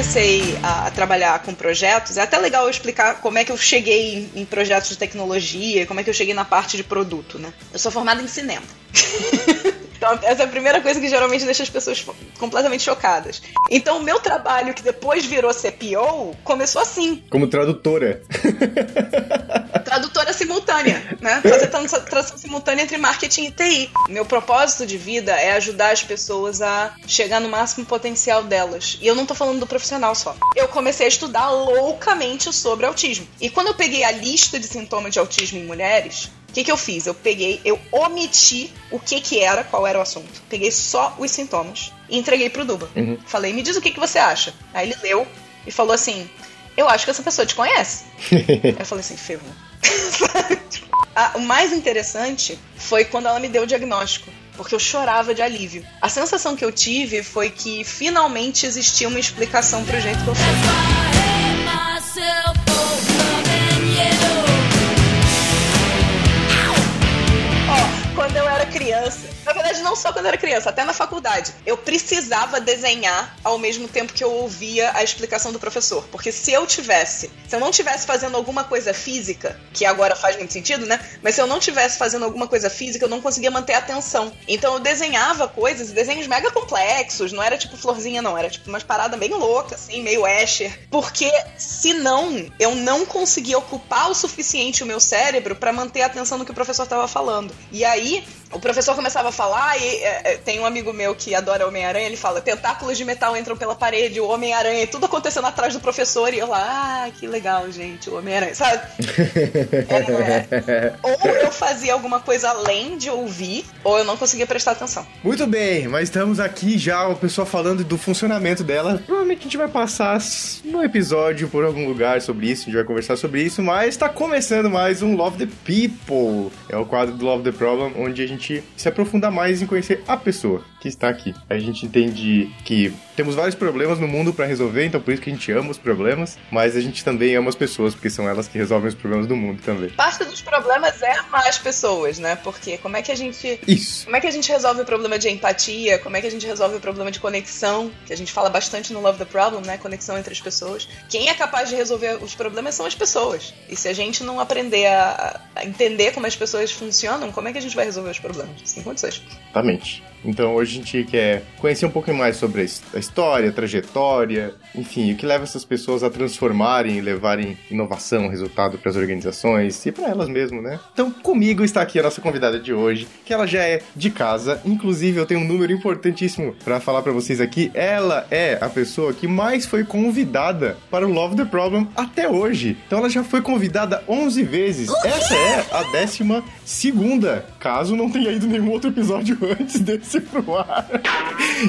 comecei a, trabalhar com projetos, é até legal eu explicar como é que eu cheguei em, em projetos de tecnologia, como é que eu cheguei na parte de produto, né? Eu sou formada em cinema. Então, essa é a primeira coisa que geralmente deixa as pessoas completamente chocadas. Então, o meu trabalho, que depois virou CPO, começou assim. Como tradutora. Tradutora simultânea, né? Fazer tradução simultânea entre marketing e TI. Meu propósito de vida é ajudar as pessoas a chegar no máximo potencial delas. E eu não tô falando do profissional só. Eu comecei a estudar loucamente sobre autismo. E quando eu peguei a lista de sintomas de autismo em mulheres, o que, que eu fiz? Eu peguei, eu omiti o que que era, qual era o assunto. Peguei só os sintomas e entreguei pro Duba. Uhum. Falei, me diz o que, que você acha. Aí ele leu e falou assim: Eu acho que essa pessoa te conhece. eu falei assim, ferrou. ah, o mais interessante foi quando ela me deu o diagnóstico porque eu chorava de alívio. A sensação que eu tive foi que finalmente existia uma explicação pro jeito que eu sou. Quando eu era criança. Na verdade, não só quando eu era criança, até na faculdade. Eu precisava desenhar ao mesmo tempo que eu ouvia a explicação do professor. Porque se eu tivesse, se eu não tivesse fazendo alguma coisa física, que agora faz muito sentido, né? Mas se eu não tivesse fazendo alguma coisa física, eu não conseguia manter a atenção. Então eu desenhava coisas, desenhos mega complexos, não era tipo florzinha, não, era tipo umas paradas bem loucas, assim, meio Escher. Porque senão eu não conseguia ocupar o suficiente o meu cérebro para manter a atenção no que o professor estava falando. E aí aí o professor começava a falar e é, é, tem um amigo meu que adora Homem-Aranha, ele fala, tentáculos de metal entram pela parede, o Homem-Aranha, tudo acontecendo atrás do professor, e eu lá, ah, que legal, gente, o Homem-Aranha, sabe? é, ou eu fazia alguma coisa além de ouvir, ou eu não conseguia prestar atenção. Muito bem, mas estamos aqui já, o pessoal falando do funcionamento dela. Provavelmente a gente vai passar no episódio por algum lugar sobre isso, a gente vai conversar sobre isso, mas está começando mais um Love the People. É o quadro do Love the Problem, onde a gente se aprofunda mais em conhecer a pessoa que está aqui. A gente entende que temos vários problemas no mundo para resolver, então por isso que a gente ama os problemas, mas a gente também ama as pessoas, porque são elas que resolvem os problemas do mundo também. Parte dos problemas é amar as pessoas, né? Porque como é que a gente. Isso. Como é que a gente resolve o problema de empatia? Como é que a gente resolve o problema de conexão? Que a gente fala bastante no Love the Problem, né? Conexão entre as pessoas. Quem é capaz de resolver os problemas são as pessoas. E se a gente não aprender a, a entender como as pessoas funcionam, como é que a gente vai resolver os problemas? Sem condições. Exatamente. Então hoje a gente quer conhecer um pouco mais sobre a história, a trajetória, enfim, o que leva essas pessoas a transformarem e levarem inovação, resultado para as organizações e para elas mesmo, né? Então comigo está aqui a nossa convidada de hoje, que ela já é de casa, inclusive eu tenho um número importantíssimo para falar para vocês aqui. Ela é a pessoa que mais foi convidada para o Love the Problem até hoje. Então ela já foi convidada 11 vezes. Essa é a décima segunda, caso não tenha ido nenhum outro episódio antes desse esse pro ar.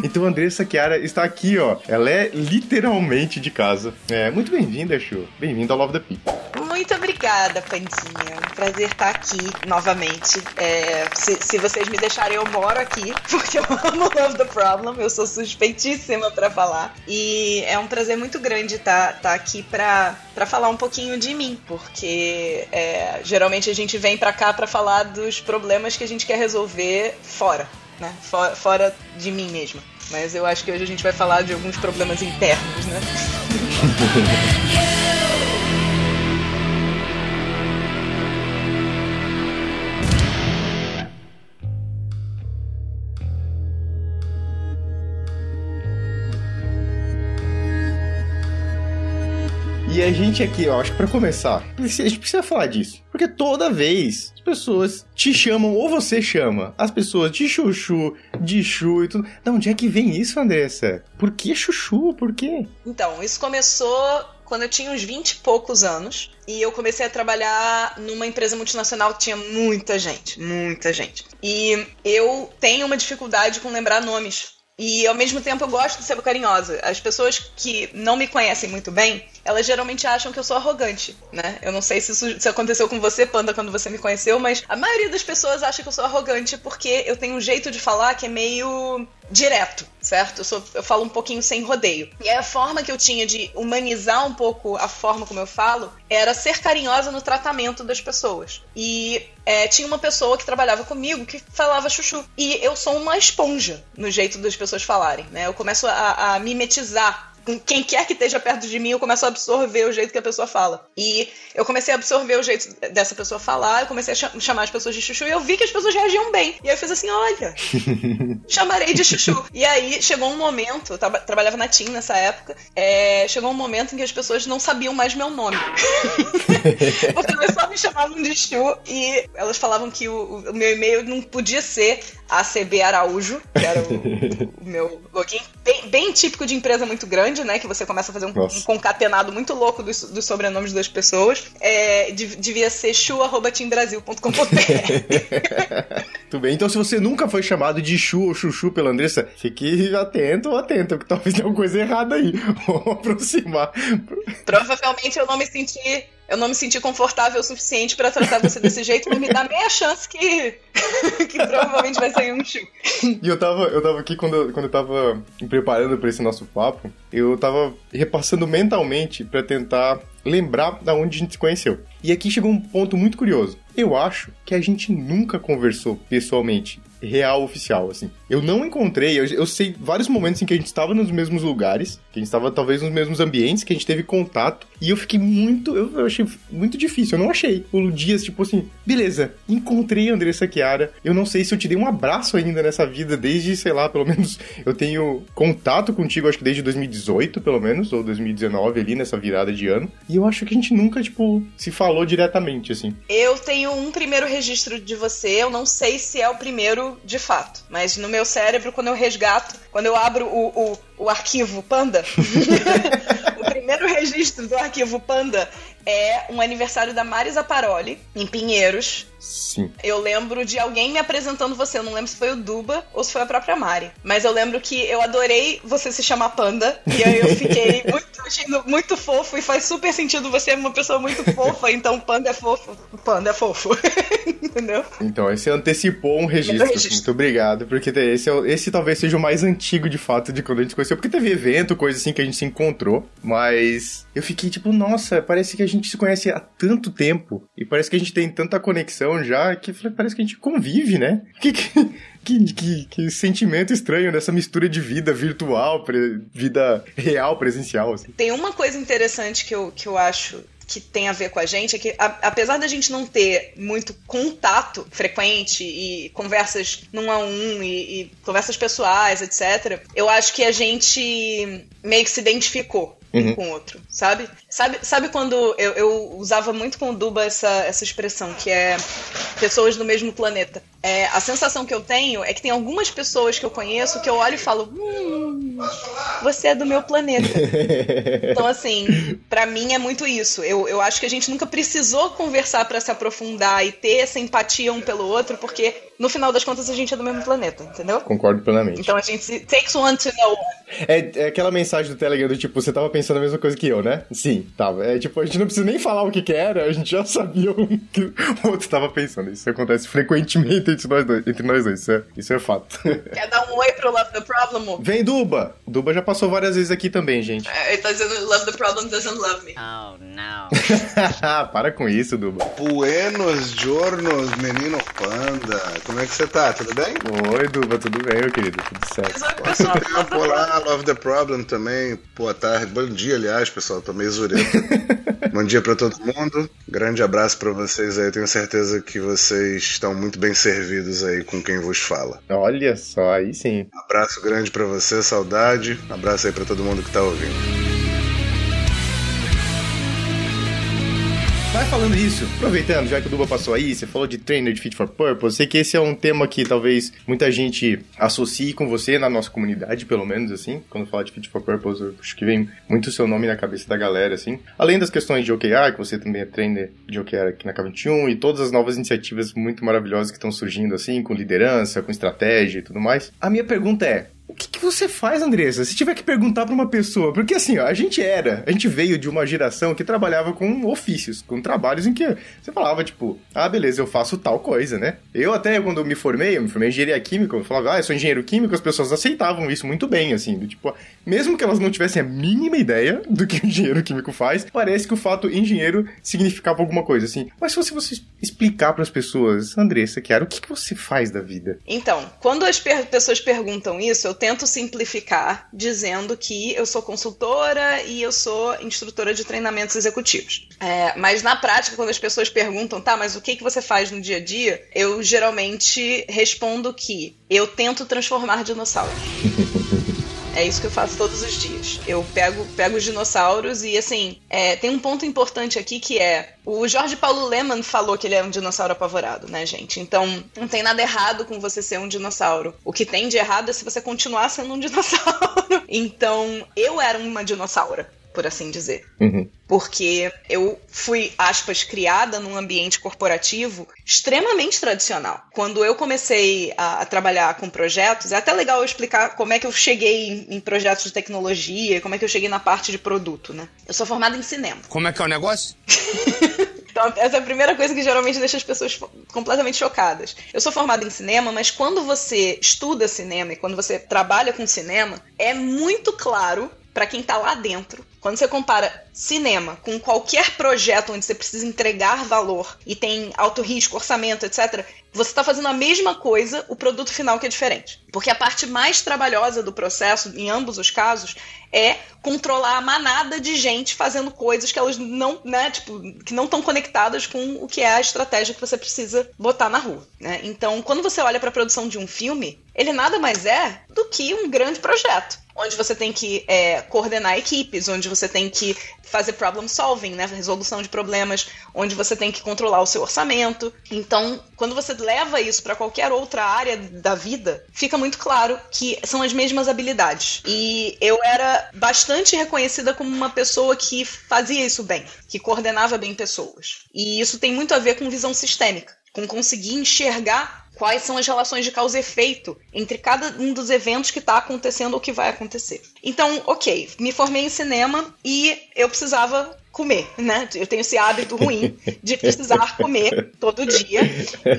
Então Andressa Chiara está aqui, ó. Ela é literalmente de casa. É, muito bem-vinda, Chu. Bem-vinda ao Love the People. Muito obrigada, Pandinha. Um prazer estar aqui novamente. É, se, se, vocês me deixarem, eu moro aqui, porque eu amo Love the Problem. Eu sou suspeitíssima para falar. E é um prazer muito grande estar, estar aqui para falar um pouquinho de mim, porque é, geralmente a gente vem para cá para falar dos problemas que a gente quer resolver fora né? Fora, fora de mim mesma. Mas eu acho que hoje a gente vai falar de alguns problemas internos, né? E a gente aqui, ó, acho que pra começar, a gente precisa falar disso. Porque toda vez as pessoas te chamam, ou você chama as pessoas de chuchu, de chu e tudo. De onde é que vem isso, Andressa? Por que chuchu? Por quê? Então, isso começou quando eu tinha uns 20 e poucos anos. E eu comecei a trabalhar numa empresa multinacional que tinha muita gente, muita gente. E eu tenho uma dificuldade com lembrar nomes. E ao mesmo tempo eu gosto de ser carinhosa. As pessoas que não me conhecem muito bem, elas geralmente acham que eu sou arrogante, né? Eu não sei se isso se aconteceu com você, Panda, quando você me conheceu, mas a maioria das pessoas acha que eu sou arrogante porque eu tenho um jeito de falar que é meio direto, certo? Eu, sou, eu falo um pouquinho sem rodeio. E a forma que eu tinha de humanizar um pouco a forma como eu falo era ser carinhosa no tratamento das pessoas. E é, tinha uma pessoa que trabalhava comigo que falava chuchu. E eu sou uma esponja no jeito das pessoas falarem, né? Eu começo a, a mimetizar quem quer que esteja perto de mim, eu começo a absorver o jeito que a pessoa fala. E eu comecei a absorver o jeito dessa pessoa falar, eu comecei a chamar as pessoas de chuchu e eu vi que as pessoas reagiam bem. E aí eu fiz assim: olha, chamarei de chuchu. E aí chegou um momento, eu tra trabalhava na TIM nessa época, é, chegou um momento em que as pessoas não sabiam mais meu nome. Porque elas só me chamavam de chu e elas falavam que o, o meu e-mail não podia ser ACB Araújo, que era o, o meu login. Bem, bem, típico de empresa muito grande, né? Que você começa a fazer um, um concatenado muito louco dos, dos, sobrenomes das pessoas. É, devia ser chu.timbrasil.com.br. Tudo bem. Então, se você nunca foi chamado de chu ou chuchu pela Andressa, fique atento ou atento, que talvez tenha alguma coisa errada aí. Vamos aproximar. Provavelmente eu não me senti eu não me senti confortável o suficiente para tratar você desse jeito, mas me dá meia chance que, que provavelmente vai sair um chu. E eu tava, eu tava aqui quando, eu, quando eu tava me preparando para esse nosso papo, eu tava repassando mentalmente para tentar lembrar da onde a gente se conheceu. E aqui chegou um ponto muito curioso. Eu acho que a gente nunca conversou pessoalmente real oficial, assim. Eu não encontrei, eu, eu, sei vários momentos em que a gente estava nos mesmos lugares, que a gente estava talvez nos mesmos ambientes, que a gente teve contato, e eu fiquei muito, eu, eu achei muito difícil, eu não achei. O Dias, tipo assim, beleza, encontrei a Andressa Chiara, eu não sei se eu te dei um abraço ainda nessa vida, desde, sei lá, pelo menos eu tenho contato contigo, acho que desde 2018, pelo menos, ou 2019 ali, nessa virada de ano, e eu acho que a gente nunca, tipo, se falou diretamente, assim. Eu tenho um primeiro registro de você, eu não sei se é o primeiro de fato. Mas no meu cérebro, quando eu resgato, quando eu abro o, o, o arquivo Panda, o primeiro registro do arquivo Panda é um aniversário da Marisa Paroli, em Pinheiros. Sim. Eu lembro de alguém me apresentando você. Eu não lembro se foi o Duba ou se foi a própria Mari. Mas eu lembro que eu adorei você se chamar Panda. E aí eu fiquei muito, achando muito fofo. E faz super sentido. Você é uma pessoa muito fofa. Então Panda é fofo. Panda é fofo. Entendeu? Então, esse antecipou um registro. registro. Muito obrigado. Porque esse, é, esse talvez seja o mais antigo, de fato, de quando a gente conheceu. Porque teve evento, coisa assim que a gente se encontrou. Mas eu fiquei tipo, nossa, parece que a gente se conhece há tanto tempo e parece que a gente tem tanta conexão já que parece que a gente convive, né? Que, que, que, que sentimento estranho dessa mistura de vida virtual, vida real, presencial. Assim. Tem uma coisa interessante que eu, que eu acho que tem a ver com a gente é que, a, apesar da gente não ter muito contato frequente e conversas num a um e, e conversas pessoais, etc., eu acho que a gente meio que se identificou uhum. com o outro, sabe? Sabe, sabe quando eu, eu usava muito com o Duba essa, essa expressão, que é pessoas do mesmo planeta. É, a sensação que eu tenho é que tem algumas pessoas que eu conheço que eu olho e falo, hum, você é do meu planeta. então, assim, para mim é muito isso. Eu, eu acho que a gente nunca precisou conversar para se aprofundar e ter essa empatia um pelo outro, porque no final das contas a gente é do mesmo planeta, entendeu? Concordo plenamente. Então a gente takes one to know one. É, é aquela mensagem do Telegram do tipo, você tava pensando a mesma coisa que eu, né? Sim, tava. É tipo, a gente não precisa nem falar o que que era, a gente já sabia o que o outro tava pensando. Isso acontece frequentemente entre nós dois. Entre nós dois. Isso, é, isso é fato. Quer dar um oi pro Love the Problem? Vem, Duba! Duba já passou várias vezes aqui também, gente. É, ele tá dizendo Love the Problem doesn't love me. Oh, não. Para com isso, Duba. Buenos giornos, menino panda. Como é que você tá? Tudo bem? Oi, Duba, tudo bem, meu querido? Tudo certo. Quanto tempo? Olá, Love the Problem também. Boa tarde. Bom dia, aliás, pessoal. Tô meio Bom dia para todo mundo. Grande abraço para vocês aí. Tenho certeza que vocês estão muito bem servidos aí com quem vos fala. Olha só, aí sim. Abraço grande para você, saudade. Abraço aí para todo mundo que tá ouvindo. Vai falando isso, aproveitando, já que o Duba passou aí, você falou de trainer de Fit for Purpose, sei que esse é um tema que talvez muita gente associe com você na nossa comunidade, pelo menos assim, quando fala de Fit for Purpose, eu acho que vem muito o seu nome na cabeça da galera, assim. Além das questões de OKR, que você também é trainer de OKR aqui na K21, e todas as novas iniciativas muito maravilhosas que estão surgindo, assim, com liderança, com estratégia e tudo mais. A minha pergunta é, o que, que, você faz, Andressa? Se tiver que perguntar para uma pessoa, porque assim, ó, a gente era, a gente veio de uma geração que trabalhava com ofícios, com trabalhos em que você falava, tipo, ah, beleza, eu faço tal coisa, né? Eu até, quando me formei, eu me formei em engenharia química, eu falava, ah, eu sou engenheiro químico, as pessoas aceitavam isso muito bem, assim, do, tipo, mesmo que elas não tivessem a mínima ideia do que o engenheiro químico faz, parece que o fato engenheiro significava alguma coisa, assim. Mas se você, você explicar para as pessoas, Andressa, Chiara, o que, que você faz da vida? Então, quando as pessoas perguntam isso, eu tento simplificar dizendo que eu sou consultora e eu sou instrutora de treinamentos executivos. É, mas na prática, quando as pessoas perguntam, tá, mas o que, que você faz no dia a dia? Eu geralmente respondo que eu tento transformar dinossauros. É isso que eu faço todos os dias. Eu pego, pego os dinossauros e, assim, é, tem um ponto importante aqui que é: o Jorge Paulo Leman falou que ele é um dinossauro apavorado, né, gente? Então, não tem nada errado com você ser um dinossauro. O que tem de errado é se você continuar sendo um dinossauro. Então, eu era uma dinossauro por assim dizer. Uhum. Porque eu fui, aspas, criada num ambiente corporativo extremamente tradicional. Quando eu comecei a, a, trabalhar com projetos, é até legal eu explicar como é que eu cheguei em, em, projetos de tecnologia, como é que eu cheguei na parte de produto, né? Eu sou formada em cinema. Como é que é o negócio? Então, essa é a primeira coisa que geralmente deixa as pessoas completamente chocadas. Eu sou formada em cinema, mas quando você estuda cinema e quando você trabalha com cinema, é muito claro para quem tá lá dentro. Quando você compara cinema com qualquer projeto onde você precisa entregar valor e tem alto risco, orçamento, etc., você está fazendo a mesma coisa, o produto final que é diferente. Porque a parte mais trabalhosa do processo, em ambos os casos, é controlar a manada de gente fazendo coisas que elas não, né, tipo, que não estão conectadas com o que é a estratégia que você precisa botar na rua, né? Então, quando você olha para a produção de um filme, ele nada mais é do que um grande projeto onde você tem que é, coordenar equipes, onde você tem que fazer problem solving, né, resolução de problemas, onde você tem que controlar o seu orçamento. Então, quando você leva isso para qualquer outra área da vida, fica muito claro que são as mesmas habilidades. E eu era bastante reconhecida como uma pessoa que fazia isso bem, que coordenava bem pessoas. E isso tem muito a ver com visão sistêmica, com conseguir enxergar quais são as relações de causa e efeito entre cada um dos eventos que está acontecendo ou que vai acontecer. Então, ok, me formei em cinema e eu precisava comer, né? Eu tenho esse hábito ruim de precisar comer todo dia.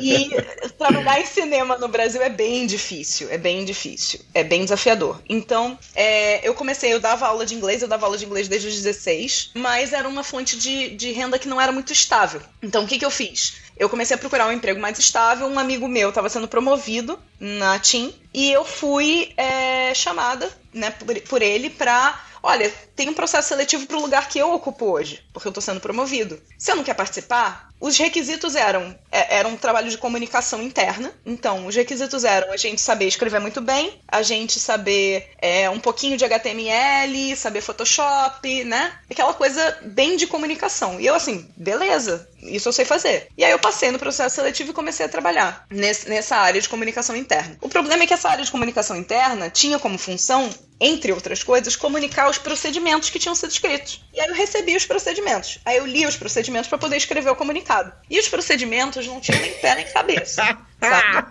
E trabalhar em cinema no Brasil é bem difícil, é bem difícil, é bem desafiador. Então, é, eu comecei, eu dava aula de inglês, eu dava aula de inglês desde os 16, mas era uma fonte de, de renda que não era muito estável. Então, o que, que eu fiz? eu comecei a procurar um emprego mais estável. Um amigo meu estava sendo promovido na TIM e eu fui é, chamada né, por, por ele para olha, tem um processo seletivo para o lugar que eu ocupo hoje, porque eu estou sendo promovido. Você não quer participar? Os requisitos eram é, era um trabalho de comunicação interna. Então, os requisitos eram a gente saber escrever muito bem, a gente saber é, um pouquinho de HTML, saber Photoshop, né? Aquela coisa bem de comunicação. E eu assim, beleza, isso eu sei fazer. E aí eu passei no processo seletivo e comecei a trabalhar nesse, nessa área de comunicação interna. O problema é que essa área de comunicação interna tinha como função entre outras coisas, comunicar os procedimentos que tinham sido escritos. E aí eu recebi os procedimentos. Aí eu li os procedimentos para poder escrever o comunicado. E os procedimentos não tinham nem pé nem cabeça. Sabe?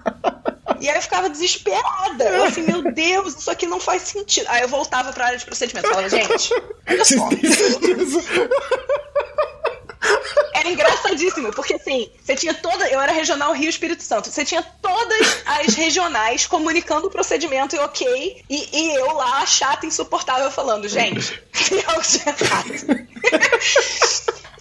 E aí eu ficava desesperada. Eu assim, meu Deus, isso aqui não faz sentido. Aí eu voltava para a área de procedimentos. Falava, gente, olha só. Era engraçadíssimo, porque assim, você tinha toda. Eu era regional Rio Espírito Santo. Você tinha todas as regionais comunicando o procedimento e ok. E, e eu lá, chata, insuportável, falando, gente, eu errado.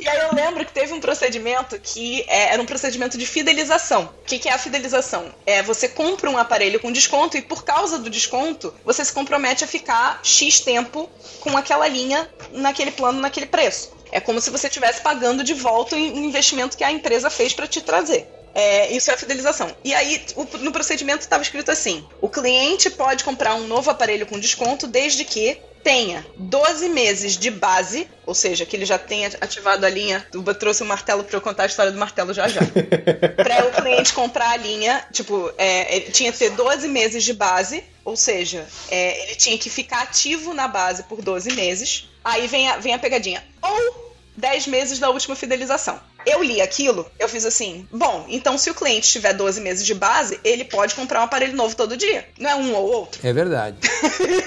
E aí eu lembro que teve um procedimento que é, era um procedimento de fidelização. O que, que, é a fidelização? É você compra um aparelho com desconto e por causa do desconto, você se compromete a ficar X tempo com aquela linha naquele plano, naquele preço. É como se você estivesse pagando de volta o investimento que a empresa fez para te trazer. É, isso é a fidelização. E aí, o, no procedimento estava escrito assim: o cliente pode comprar um novo aparelho com desconto desde que tenha 12 meses de base, ou seja, que ele já tenha ativado a linha. Tuba trouxe o um martelo para eu contar a história do martelo já já. para o cliente comprar a linha, tipo, é, ele tinha que ter 12 meses de base, ou seja, é, ele tinha que ficar ativo na base por 12 meses. Aí vem a, vem a pegadinha. Ou 10 meses da última fidelização. Eu li aquilo, eu fiz assim: bom, então se o cliente tiver 12 meses de base, ele pode comprar um aparelho novo todo dia. Não é um ou outro. É verdade.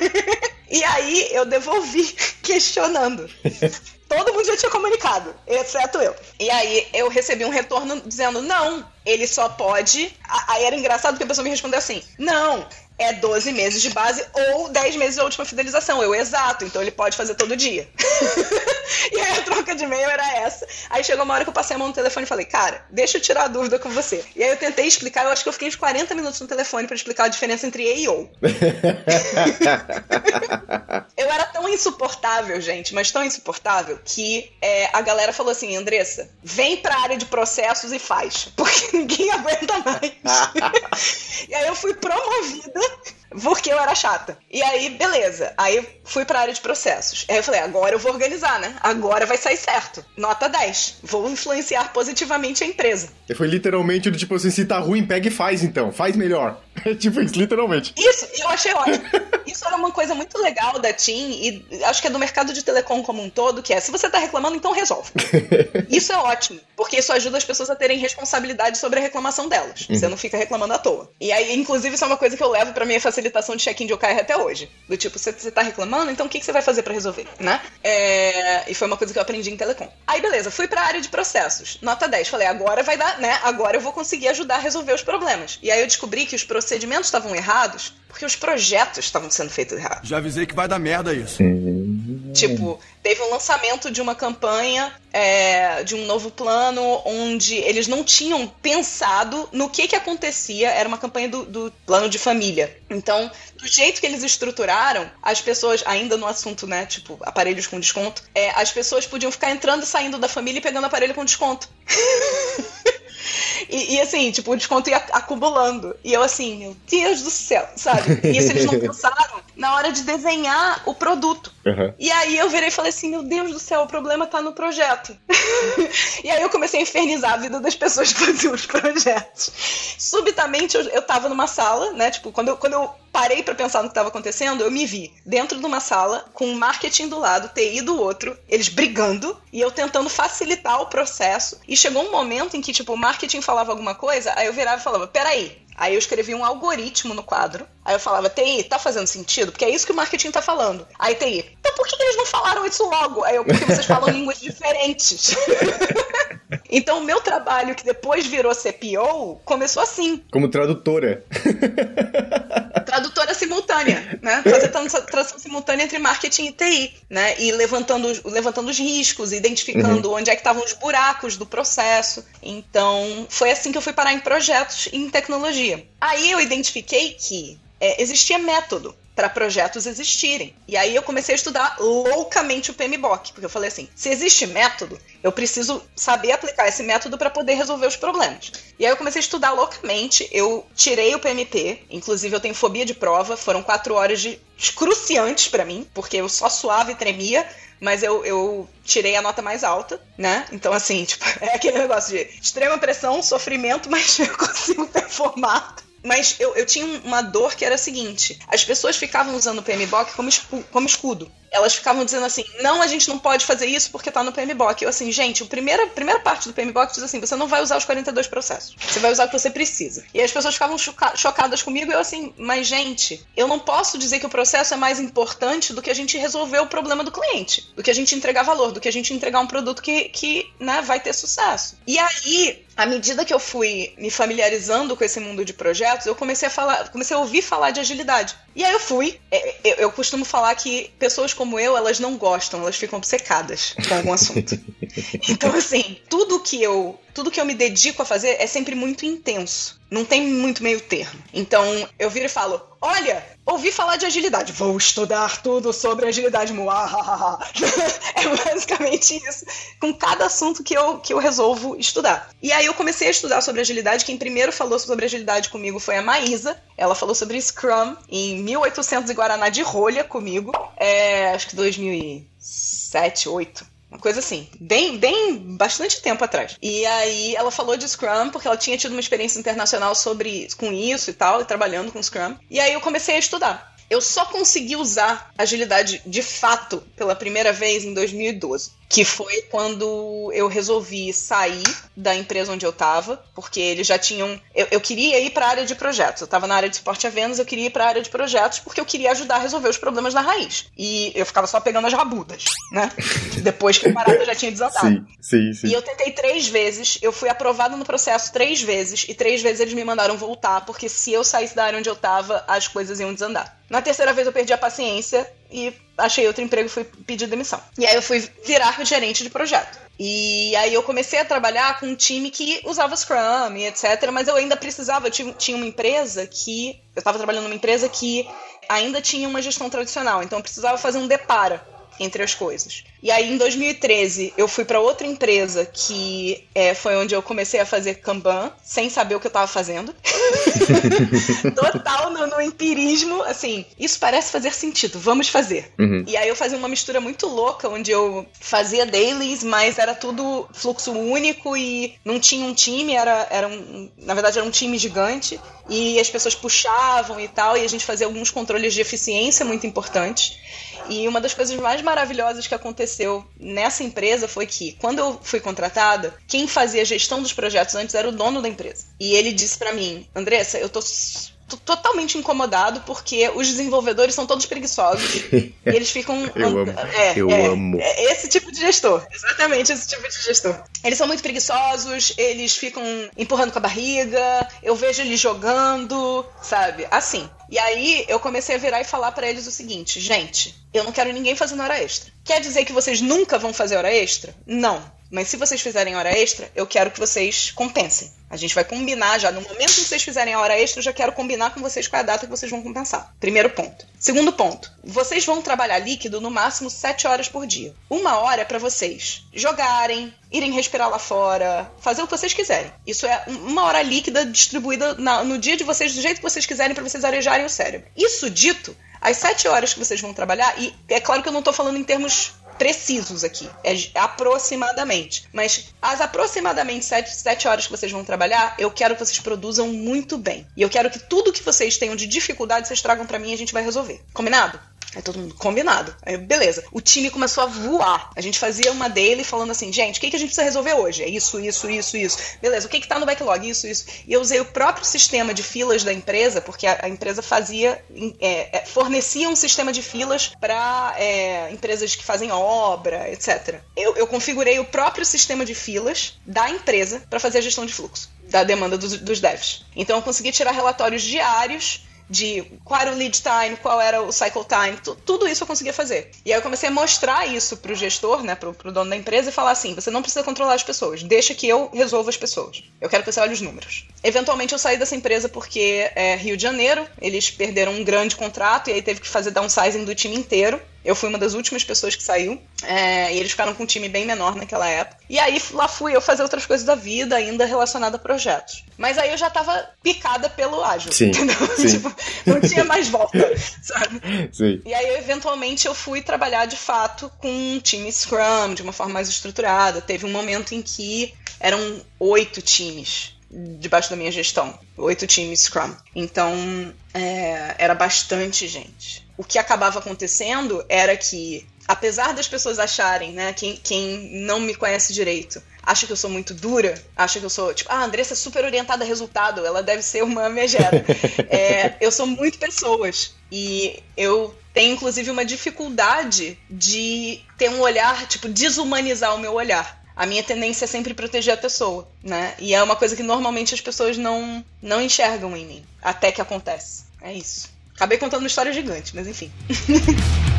e aí eu devolvi questionando. Todo mundo já tinha comunicado, exceto eu. E aí eu recebi um retorno dizendo: não, ele só pode. Aí era engraçado porque a pessoa me respondeu assim: não, é 12 meses de base ou 10 meses da última fidelização. Eu, exato, então ele pode fazer todo dia. e aí a troca de e-mail era essa. Aí chegou uma hora que eu passei a mão no telefone e falei, cara, deixa eu tirar a dúvida com você. E aí eu tentei explicar, eu acho que eu fiquei uns 40 minutos no telefone para explicar a diferença entre E e O. eu era tão insuportável, gente, mas tão insuportável, que é, a galera falou assim, Andressa, vem pra área de processos e faz, porque ninguém aguenta mais. e aí eu fui promovida what? Porque eu era chata. E aí, beleza. Aí fui pra área de processos. Aí eu falei, agora eu vou organizar, né? Agora vai sair certo. Nota 10. Vou influenciar positivamente a empresa. E foi literalmente do tipo assim, se tá ruim, pega e faz então. Faz melhor. tipo isso, literalmente. Isso, eu achei ótimo. Isso era uma coisa muito legal da TIM e acho que é do mercado de telecom como um todo, que é, se você tá reclamando, então resolve. isso é ótimo, porque isso ajuda as pessoas a terem responsabilidade sobre a reclamação delas. Uhum. Você não fica reclamando à toa. E aí, inclusive, isso é uma coisa que eu levo pra minha facilitação de check-in de OKR até hoje. Do tipo, você, você tá reclamando, então o que, que você vai fazer para resolver, né? É... E foi uma coisa que eu aprendi em telecom. Aí, beleza, fui pra área de processos. Nota 10. Falei, agora vai dar, né? Agora eu vou conseguir ajudar a resolver os problemas. E aí eu descobri que os procedimentos estavam errados porque os projetos estavam sendo feitos errados. Já avisei que vai dar merda isso. Tipo, teve um lançamento de uma campanha, é, de um novo plano, onde eles não tinham pensado no que que acontecia. Era uma campanha do, do plano de família. Então, do jeito que eles estruturaram, as pessoas, ainda no assunto, né, tipo, aparelhos com desconto, é, as pessoas podiam ficar entrando e saindo da família e pegando aparelho com desconto. E, e, assim, tipo, o desconto ia acumulando. E eu assim, meu Deus do céu, sabe? E isso eles não pensaram na hora de desenhar o produto. Uhum. E aí eu virei e falei assim, meu Deus do céu, o problema tá no projeto. e aí eu comecei a infernizar a vida das pessoas que faziam os projetos. Subitamente eu, eu tava numa sala, né? Tipo, quando eu, quando eu parei para pensar no que estava acontecendo, eu me vi dentro de uma sala com marketing do lado, TI do outro, eles brigando e eu tentando facilitar o processo. E chegou um momento em que, tipo, o marketing falava alguma coisa, aí eu virava e falava: peraí, Aí eu escrevi um algoritmo no quadro. Aí eu falava, TI, tá fazendo sentido? Porque é isso que o marketing tá falando. Aí TI, então por que eles não falaram isso logo? Aí eu, porque vocês falam línguas diferentes. então o meu trabalho, que depois virou CPO, começou assim. Como tradutora. tradutora simultânea, né? Fazer tradução simultânea entre marketing e TI, né? E levantando, levantando os riscos, identificando uhum. onde é que estavam os buracos do processo. Então, foi assim que eu fui parar em projetos em tecnologia. Aí eu identifiquei que é, existia método para projetos existirem. E aí eu comecei a estudar loucamente o PMBOK, porque eu falei assim: se existe método, eu preciso saber aplicar esse método para poder resolver os problemas. E aí eu comecei a estudar loucamente, eu tirei o PMP, inclusive eu tenho fobia de prova, foram quatro horas de cruciantes para mim, porque eu só suava e tremia, mas eu, eu tirei a nota mais alta, né? Então, assim, tipo, é aquele negócio de extrema pressão, sofrimento, mas eu consigo performar. Mas eu, eu tinha uma dor que era a seguinte: as pessoas ficavam usando o PMBOK como, como escudo elas ficavam dizendo assim: não, a gente não pode fazer isso porque tá no PMBOK. Eu assim, gente, a primeira, primeira parte do PMBOK diz assim: você não vai usar os 42 processos. Você vai usar o que você precisa. E as pessoas ficavam choca chocadas comigo e eu assim, mas gente, eu não posso dizer que o processo é mais importante do que a gente resolver o problema do cliente, do que a gente entregar valor, do que a gente entregar um produto que, que né, vai ter sucesso. E aí, à medida que eu fui me familiarizando com esse mundo de projetos, eu comecei a falar, comecei a ouvir falar de agilidade. E aí eu fui. É, eu, eu costumo falar que pessoas como eu, elas não gostam, elas ficam obcecadas com algum assunto. então, assim, tudo que eu tudo que eu me dedico a fazer é sempre muito intenso. Não tem muito meio termo. Então eu viro e falo: Olha, ouvi falar de agilidade, vou estudar tudo sobre agilidade. é basicamente isso. Com cada assunto que eu, que eu resolvo estudar. E aí eu comecei a estudar sobre agilidade. Quem primeiro falou sobre agilidade comigo foi a Maísa. Ela falou sobre Scrum em 1800 e Guaraná de rolha comigo. É, acho que 2007, 2008. Uma coisa assim, bem, bem, bastante tempo atrás. E aí ela falou de Scrum, porque ela tinha tido uma experiência internacional sobre com isso e tal, e trabalhando com Scrum. E aí eu comecei a estudar. Eu só consegui usar agilidade de fato pela primeira vez em 2012 que foi quando eu resolvi sair da empresa onde eu estava, porque eles já tinham. Eu, eu queria ir para a área de projetos. Eu estava na área de suporte a vendas, eu queria ir para a área de projetos porque eu queria ajudar a resolver os problemas na raiz. E eu ficava só pegando as rabudas, né? Depois que a parada já tinha desandado. Sim, sim, sim. E eu tentei três vezes, eu fui aprovada no processo três vezes, e três vezes eles me mandaram voltar, porque se eu saísse da área onde eu estava, as coisas iam desandar. Na terceira vez eu perdi a paciência e achei outro emprego e fui pedir demissão. E aí eu fui virar gerente de projeto. E aí eu comecei a trabalhar com um time que usava Scrum e etc. Mas eu ainda precisava, eu tinha uma empresa que. Eu estava trabalhando numa empresa que ainda tinha uma gestão tradicional, então eu precisava fazer um depara entre as coisas. E aí, em 2013, eu fui para outra empresa que é, foi onde eu comecei a fazer Kanban, sem saber o que eu estava fazendo. Total no, no, empirismo, assim, isso parece fazer sentido, vamos fazer. Uhum. E aí eu fazia uma mistura muito louca, onde eu fazia dailies, mas era tudo fluxo único e não tinha um time, era, era um, na verdade era um time gigante, e as pessoas puxavam e tal, e a gente fazia alguns controles de eficiência muito importantes. E uma das coisas mais maravilhosas que aconteceu nessa empresa foi que, quando eu fui contratada, quem fazia a gestão dos projetos antes era o dono da empresa. E ele disse para mim, Andressa, eu tô totalmente incomodado porque os desenvolvedores são todos preguiçosos e eles ficam eu amo é, eu é, amo. é esse tipo de gestor exatamente esse tipo de gestor. Eles são muito preguiçosos eles ficam empurrando com a barriga eu vejo eles jogando sabe? Assim e aí eu comecei a virar e falar para eles o seguinte gente eu não quero ninguém fazendo hora extra. Quer dizer que vocês nunca vão fazer hora extra? Não mas se vocês fizerem hora extra, eu quero que vocês compensem. A gente vai combinar já. No momento que vocês fizerem a hora extra, eu já quero combinar com vocês qual é a data que vocês vão compensar. Primeiro ponto. Segundo ponto. Vocês vão trabalhar líquido no máximo 7 horas por dia. Uma hora é para vocês jogarem, irem respirar lá fora, fazer o que vocês quiserem. Isso é uma hora líquida distribuída na, no dia de vocês do jeito que vocês quiserem para vocês arejarem o cérebro. Isso dito, as 7 horas que vocês vão trabalhar, e é claro que eu não estou falando em termos precisos aqui, é aproximadamente. Mas as aproximadamente sete, sete horas que vocês vão trabalhar, eu quero que vocês produzam muito bem. E eu quero que tudo que vocês tenham de dificuldade vocês tragam para mim e a gente vai resolver. Combinado? Aí todo mundo, combinado. Aí, beleza. O time começou a voar. A gente fazia uma daily falando assim, gente, o que, que a gente precisa resolver hoje? É isso, isso, isso, isso. Beleza, o que, que tá no backlog? Isso, isso. E eu usei o próprio sistema de filas da empresa, porque a, a empresa fazia, é, é, fornecia um sistema de filas para é, empresas que fazem obra, etc. Eu, eu configurei o próprio sistema de filas da empresa para fazer a gestão de fluxo da demanda dos, dos devs. Então eu consegui tirar relatórios diários de qual era o lead time, qual era o cycle time, tudo isso eu conseguia fazer. E aí eu comecei a mostrar isso pro gestor, né, pro, pro dono da empresa e falar assim, você não precisa controlar as pessoas, deixa que eu resolva as pessoas. Eu quero que você olhe os números. Eventualmente eu saí dessa empresa porque é Rio de Janeiro, eles perderam um grande contrato e aí teve que fazer downsizing do time inteiro. Eu fui uma das últimas pessoas que saiu. É, e eles ficaram com um time bem menor naquela época. E aí lá fui eu fazer outras coisas da vida, ainda relacionada a projetos. Mas aí eu já tava picada pelo ágil. Sim, sim. tipo, não tinha mais volta, sabe? Sim. E aí, eventualmente, eu fui trabalhar de fato com um time Scrum, de uma forma mais estruturada. Teve um momento em que eram oito times debaixo da minha gestão. Oito times Scrum. Então, é, era bastante gente. O que acabava acontecendo era que, apesar das pessoas acharem, né, quem, quem não me conhece direito, acha que eu sou muito dura, acha que eu sou, tipo, ah, a Andressa é super orientada a resultado, ela deve ser uma megera. é, eu sou muito pessoas. E eu tenho, inclusive, uma dificuldade de ter um olhar, tipo, desumanizar o meu olhar a minha tendência é sempre proteger a pessoa, né? E é uma coisa que normalmente as pessoas não, não enxergam em mim, até que acontece. É isso. Acabei contando uma história gigante, mas enfim.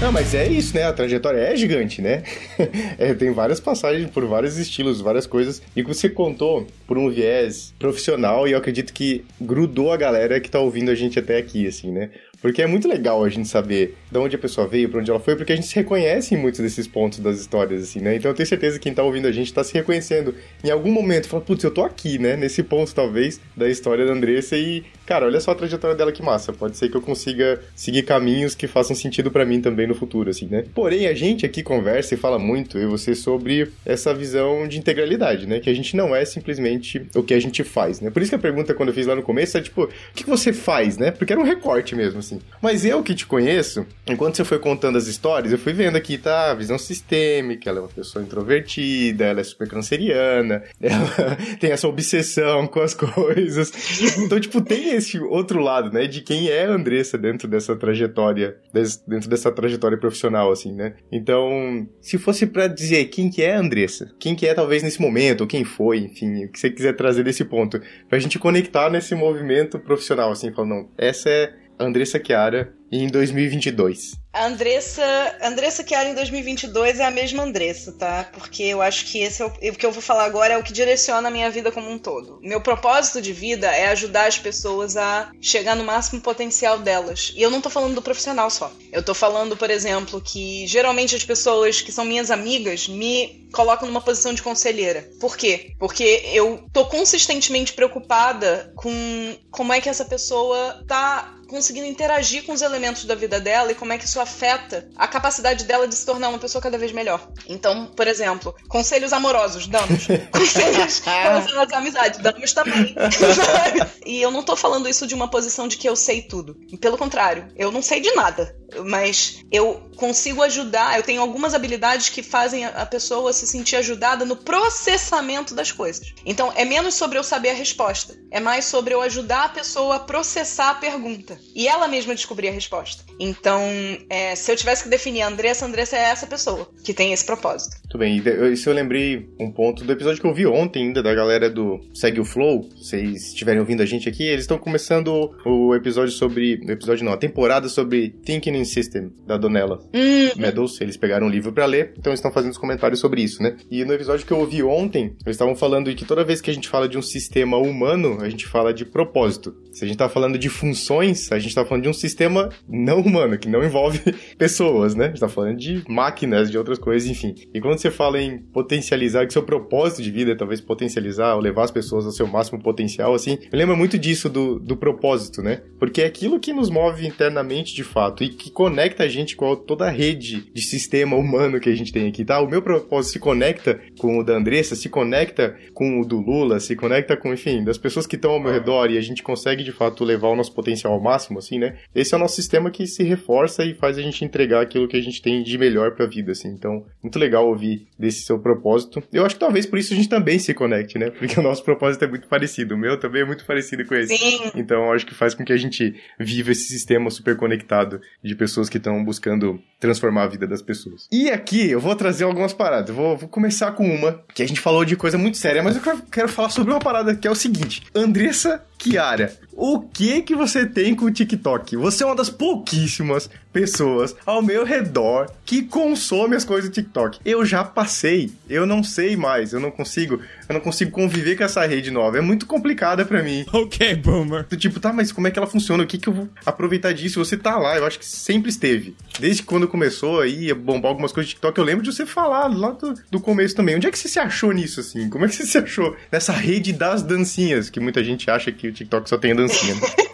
Não, mas é isso, né? A trajetória é gigante, né? é, tem várias passagens por vários estilos, várias coisas. E que você contou por um viés profissional e eu acredito que grudou a galera que tá ouvindo a gente até aqui, assim, né? Porque é muito legal a gente saber de onde a pessoa veio, para onde ela foi, porque a gente se reconhece em muitos desses pontos das histórias, assim, né? Então eu tenho certeza que quem tá ouvindo a gente tá se reconhecendo em algum momento, fala, putz, eu tô aqui, né? Nesse ponto, talvez, da história da Andressa e cara, olha só a trajetória dela que massa. Pode ser que eu consiga seguir caminhos que façam sentido para mim também no futuro, assim, né? Porém, a gente aqui conversa e fala muito, eu e você, sobre essa visão de integralidade, né? Que a gente não é simplesmente o que a gente faz, né? Por isso que a pergunta, quando eu fiz lá no começo, é tipo, o que você faz, né? Porque era um recorte mesmo, assim. Mas eu que te conheço, enquanto você foi contando as histórias, eu fui vendo aqui, tá? Visão sistêmica, ela é uma pessoa introvertida, ela é super canceriana, ela tem essa obsessão com as coisas. Então, tipo, tem esse outro lado, né? De quem é a Andressa dentro dessa trajetória, dentro dessa trajetória profissional, assim, né? Então, se fosse para dizer quem que é a Andressa, quem que é talvez nesse momento, ou quem foi, enfim, o que você quiser trazer desse ponto, pra gente conectar nesse movimento profissional, assim, falando, não, essa é a Andressa Chiara em 2022. A Andressa, Andressa Chiara em 2022 é a mesma Andressa, tá? Porque eu acho que esse é o, o que eu vou falar agora é o que direciona a minha vida como um todo. Meu propósito de vida é ajudar as pessoas a chegar no máximo potencial delas. E eu não tô falando do profissional só. Eu tô falando, por exemplo, que geralmente as pessoas que são minhas amigas me colocam numa posição de conselheira. Por quê? Porque eu tô consistentemente preocupada com como é que essa pessoa tá conseguindo interagir com os elementos da vida dela e como é que isso afeta a capacidade dela de se tornar uma pessoa cada vez melhor. Então, por exemplo, conselhos amorosos, damos. conselhos relacionados à amizade, damos também. e eu não tô falando isso de uma posição de que eu sei tudo. Pelo contrário, eu não sei de nada. Mas eu consigo ajudar, eu tenho algumas habilidades que fazem a pessoa se sentir ajudada no processamento das coisas. Então, é menos sobre eu saber a resposta, é mais sobre eu ajudar a pessoa a processar a pergunta e ela mesma descobrir a resposta. Então, é, se eu tivesse que definir a Andressa, a Andressa é essa pessoa que tem esse propósito. Tudo bem, isso eu lembrei um ponto do episódio que eu vi ontem ainda, da galera do Segue o Flow. Vocês estiverem ouvindo a gente aqui, eles estão começando o episódio sobre. O episódio não, a temporada sobre Thinking System, da Donella uhum. Meadows. Eles pegaram um livro para ler, então estão fazendo os comentários sobre isso, né? E no episódio que eu ouvi ontem, eles estavam falando que toda vez que a gente fala de um sistema humano, a gente fala de propósito. Se a gente tá falando de funções, a gente tá falando de um sistema não humano, que não envolve pessoas, né? A gente tá falando de máquinas, de outras coisas, enfim. E quando você fala em potencializar, que seu propósito de vida é talvez potencializar ou levar as pessoas ao seu máximo potencial, assim, lembra muito disso do, do propósito, né? Porque é aquilo que nos move internamente de fato e que conecta a gente com toda a rede de sistema humano que a gente tem aqui, tá? O meu propósito se conecta com o da Andressa, se conecta com o do Lula, se conecta com, enfim, das pessoas que estão ao meu redor e a gente consegue de fato levar o nosso potencial ao máximo, assim, né? Esse é o nosso sistema que se reforça e faz a gente entregar aquilo que a gente tem de melhor pra vida, assim. Então, muito legal ouvir desse seu propósito. Eu acho que talvez por isso a gente também se conecte, né? Porque o nosso propósito é muito parecido. O meu também é muito parecido com esse. Sim. Então, acho que faz com que a gente viva esse sistema super conectado de pessoas que estão buscando transformar a vida das pessoas. E aqui eu vou trazer algumas paradas. Vou, vou começar com uma que a gente falou de coisa muito séria, mas eu quero falar sobre uma parada que é o seguinte: Andressa Chiara, o que que você tem com o TikTok? Você é uma das pouquíssimas pessoas ao meu redor que consome as coisas do TikTok. Eu já passei, eu não sei mais, eu não consigo, eu não consigo conviver com essa rede nova. É muito complicada para mim. Ok, boomer. Tipo, tá, mas como é que ela funciona? O que que eu vou aproveitar disso? Você tá lá, eu acho que sempre esteve. Desde quando começou aí a bombar algumas coisas do TikTok, eu lembro de você falar lá do, do começo também. Onde é que você se achou nisso, assim? Como é que você se achou nessa rede das dancinhas? Que muita gente acha que o TikTok só tem dancinha. Né?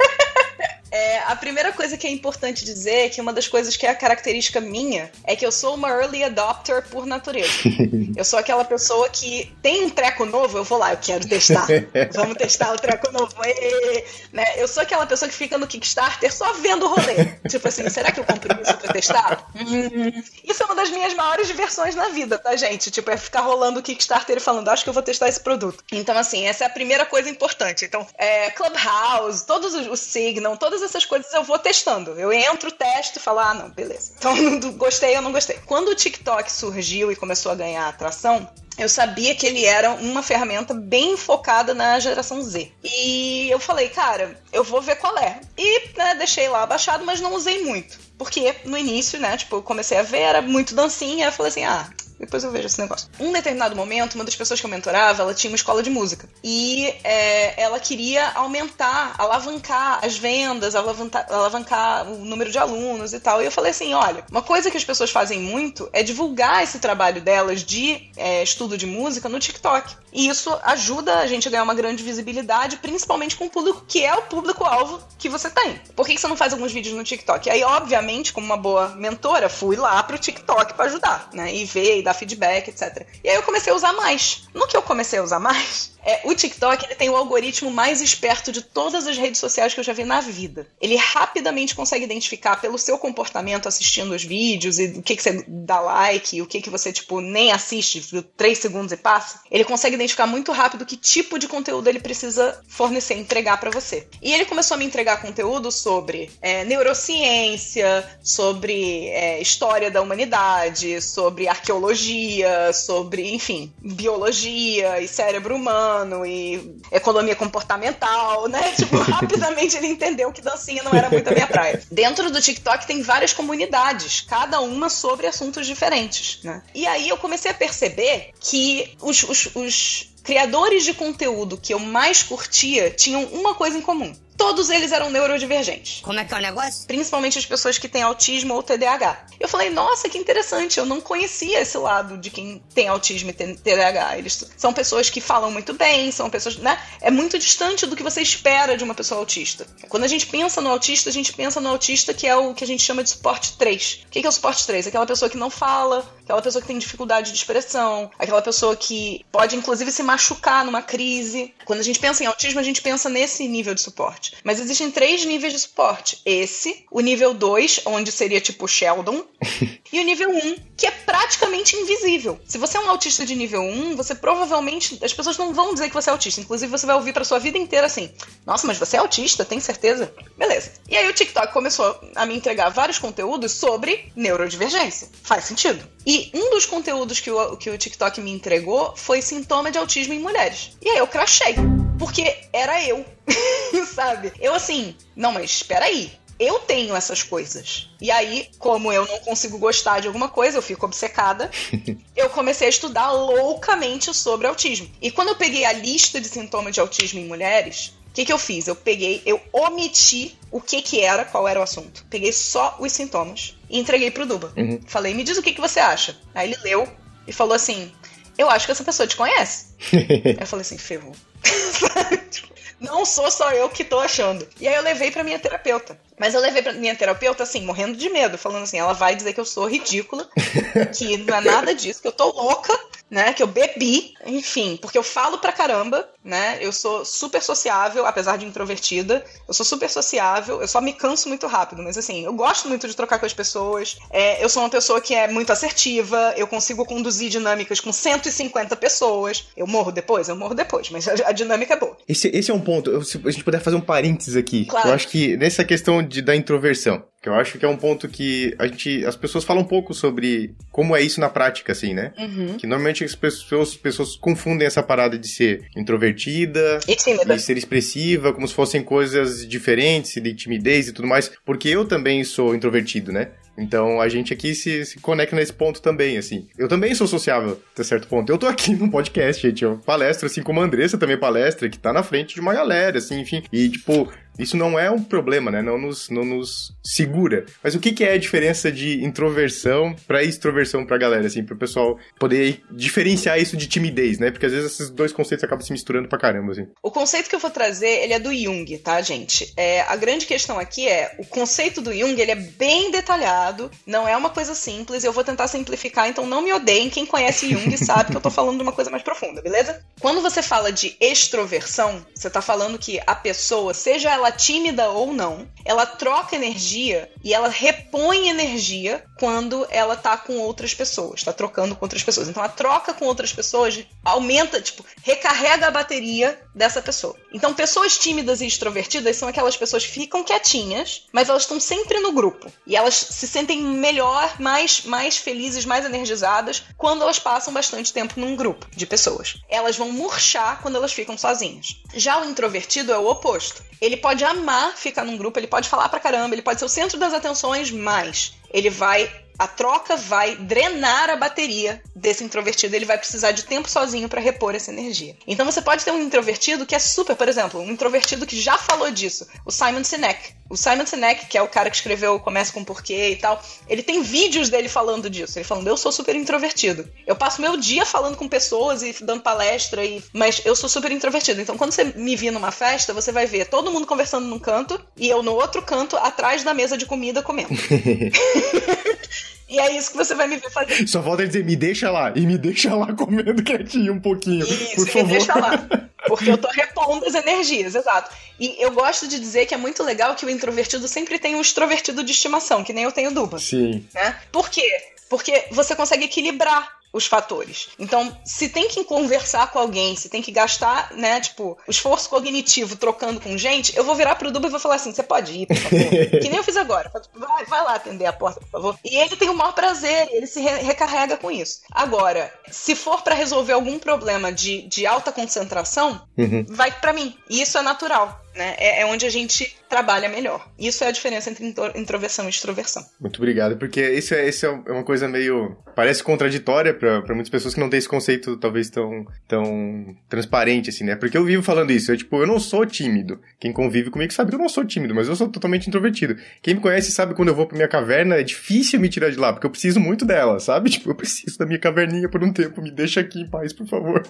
É, a primeira coisa que é importante dizer é que uma das coisas que é a característica minha é que eu sou uma early adopter por natureza. eu sou aquela pessoa que tem um treco novo, eu vou lá, eu quero testar. Vamos testar o treco novo. E, né? Eu sou aquela pessoa que fica no Kickstarter só vendo o rolê. tipo assim, será que eu compro isso pra testar? Hum, isso é uma das minhas maiores diversões na vida, tá, gente? Tipo, é ficar rolando o Kickstarter e falando, acho que eu vou testar esse produto. Então, assim, essa é a primeira coisa importante. Então, é, Clubhouse, todos os, o Signal, todas essas coisas eu vou testando. Eu entro, testo e falo, ah, não, beleza. Então, gostei ou não gostei. Quando o TikTok surgiu e começou a ganhar atração, eu sabia que ele era uma ferramenta bem focada na geração Z. E eu falei, cara, eu vou ver qual é. E né, deixei lá baixado, mas não usei muito. Porque no início, né, tipo, eu comecei a ver, era muito dancinha, eu falei assim, ah, Depois eu vejo esse negócio. Um determinado momento, uma das pessoas que eu mentorava, ela tinha uma escola de música. E é, ela queria aumentar, alavancar as vendas, alavancar, alavancar o número de alunos e tal. E eu falei assim: olha, uma coisa que as pessoas fazem muito é divulgar esse trabalho delas de é, estudo de música no TikTok. E isso ajuda a gente a ganhar uma grande visibilidade, principalmente com o público que é o público-alvo que você tem. Por que, você não faz alguns vídeos no TikTok? Aí, obviamente, como uma boa mentora, fui lá pro TikTok para ajudar, né? E ver dar feedback, etc. E aí eu comecei a usar mais. No que eu comecei a usar mais, é, o TikTok ele tem o algoritmo mais esperto de todas as redes sociais que eu já vi na vida. Ele rapidamente consegue identificar pelo seu comportamento assistindo os vídeos e o que, que você dá like, o que, que você, tipo, nem assiste, três segundos e passa. Ele consegue identificar muito rápido que tipo de conteúdo ele precisa fornecer, entregar para você. E ele começou a me entregar conteúdo sobre é, neurociência, sobre é, história da humanidade, sobre arqueologia, sobre, enfim, biologia e cérebro humano humano e economia comportamental, né? Tipo, rapidamente ele entendeu que dancinha não era muito a minha praia. Dentro do TikTok tem várias comunidades, cada uma sobre assuntos diferentes, né? E aí eu comecei a perceber que os, os, os criadores de conteúdo que eu mais curtia tinham uma coisa em comum todos eles eram neurodivergentes. Como é que é o negócio? Principalmente as pessoas que têm autismo ou TDAH. Eu falei, nossa, que interessante, eu não conhecia esse lado de quem tem autismo e TDAH. Eles são pessoas que falam muito bem, são pessoas, né? É muito distante do que você espera de uma pessoa autista. Quando a gente pensa no autista, a gente pensa no autista que é o que a gente chama de suporte 3. O que é o suporte 3? Aquela pessoa que não fala, aquela pessoa que tem dificuldade de expressão, aquela pessoa que pode inclusive se machucar numa crise. Quando a gente pensa em autismo, a gente pensa nesse nível de suporte suporte. Mas existem três níveis de suporte. Esse, o nível 2, onde seria tipo Sheldon, e o nível 1, um, que é praticamente invisível. Se você é um autista de nível 1, um, você provavelmente. As pessoas não vão dizer que você é autista. Inclusive, você vai ouvir pra sua vida inteira assim: Nossa, mas você é autista, tem certeza? Beleza. E aí o TikTok começou a me entregar vários conteúdos sobre neurodivergência. Faz sentido. E um dos conteúdos que o, que o TikTok me entregou foi sintoma de autismo em mulheres. E aí eu crachei. Porque era eu. Sabe? Eu assim, não, mas espera aí eu tenho essas coisas. E aí, como eu não consigo gostar de alguma coisa, eu fico obcecada, eu comecei a estudar loucamente sobre autismo. E quando eu peguei a lista de sintomas de autismo em mulheres, o que, que eu fiz? Eu peguei, eu omiti o que que era, qual era o assunto. Peguei só os sintomas e entreguei pro Duba. Uhum. Falei, me diz o que, que você acha. Aí ele leu e falou assim: Eu acho que essa pessoa te conhece. Aí eu falei assim, ferrou. não sou só eu que tô achando. E aí eu levei pra minha terapeuta. Mas eu levei pra minha terapeuta, assim, morrendo de medo, falando assim, ela vai dizer que eu sou ridícula, que não é nada disso, que eu tô louca, né? Que eu bebi, enfim, porque eu falo pra caramba, né? Eu sou super sociável, apesar de introvertida. Eu sou super sociável, eu só me canso muito rápido, mas assim, eu gosto muito de trocar com as pessoas. É, eu sou uma pessoa que é muito assertiva, eu consigo conduzir dinâmicas com 150 pessoas. Eu morro depois? Eu morro depois, mas a, a dinâmica é boa. Esse, esse é um ponto, se a gente puder fazer um parênteses aqui. Claro. Eu acho que nessa questão de, da introversão, que eu acho que é um ponto que a gente, as pessoas falam um pouco sobre como é isso na prática, assim, né? Uhum. Que normalmente as pessoas, pessoas confundem essa parada de ser introvertida e, e ser expressiva, como se fossem coisas diferentes, de timidez e tudo mais, porque eu também sou introvertido, né? Então a gente aqui se, se conecta nesse ponto também, assim. Eu também sou sociável até certo ponto. Eu tô aqui no podcast, gente. Eu palestro, assim como a Andressa também palestra, que tá na frente de uma galera, assim, enfim. E, tipo, isso não é um problema, né? Não nos, não nos segura. Mas o que, que é a diferença de introversão para extroversão pra galera, assim, pro pessoal poder diferenciar isso de timidez, né? Porque às vezes esses dois conceitos acabam se misturando pra caramba, assim. O conceito que eu vou trazer, ele é do Jung, tá, gente? É, a grande questão aqui é, o conceito do Jung, ele é bem detalhado, não é uma coisa simples, eu vou tentar simplificar, então não me odeiem, quem conhece Jung sabe que eu tô falando de uma coisa mais profunda, beleza? Quando você fala de extroversão, você tá falando que a pessoa, seja ela ela tímida ou não, ela troca energia e ela repõe energia quando ela tá com outras pessoas, tá trocando com outras pessoas. Então a troca com outras pessoas aumenta, tipo, recarrega a bateria dessa pessoa. Então pessoas tímidas e extrovertidas são aquelas pessoas que ficam quietinhas, mas elas estão sempre no grupo. E elas se sentem melhor, mais, mais felizes, mais energizadas quando elas passam bastante tempo num grupo de pessoas. Elas vão murchar quando elas ficam sozinhas. Já o introvertido é o oposto. Ele pode amar ficar num grupo, ele pode falar pra caramba, ele pode ser o centro das atenções, mas ele vai a troca vai drenar a bateria desse introvertido. Ele vai precisar de tempo sozinho para repor essa energia. Então você pode ter um introvertido que é super, por exemplo, um introvertido que já falou disso, o Simon Sinek. O Simon Sinek, que é o cara que escreveu Começa com Porquê e tal, ele tem vídeos dele falando disso. Ele falando, eu sou super introvertido. Eu passo meu dia falando com pessoas e dando palestra, e... mas eu sou super introvertido. Então quando você me vir numa festa, você vai ver todo mundo conversando num canto e eu no outro canto, atrás da mesa de comida comendo. E é isso que você vai me ver fazer. Só falta dizer, me deixa lá. E me deixa lá comendo quietinho um pouquinho. Isso, por favor. me deixa lá. Porque eu tô repondo as energias, exato. E eu gosto de dizer que é muito legal que o introvertido sempre tem um extrovertido de estimação, que nem eu tenho Duba. Sim. Né? Por quê? Porque você consegue equilibrar os fatores. Então, se tem que conversar com alguém, se tem que gastar, né, tipo, o esforço cognitivo trocando com gente, eu vou virar pro Duba e vou falar assim: você pode ir, por favor. que nem eu fiz agora. Vai, vai, lá atender a porta, por favor. E ele tem o maior prazer, ele se re recarrega com isso. Agora, se for para resolver algum problema de, de alta concentração, uhum. vai para mim. E isso é natural. Né? É, é, onde a gente trabalha melhor. Isso é a diferença entre introversão e extroversão. Muito obrigado, porque isso é, isso é uma coisa meio. parece contraditória para muitas pessoas que não têm esse conceito talvez tão, tão transparente, assim, né? Porque eu vivo falando isso. Eu, tipo, eu não sou tímido. Quem convive comigo sabe que eu não sou tímido, mas eu sou totalmente introvertido. Quem me conhece sabe quando eu vou pra minha caverna, é difícil me tirar de lá, porque eu preciso muito dela, sabe? Tipo, eu preciso da minha caverninha por um tempo. Me deixa aqui em paz, por favor.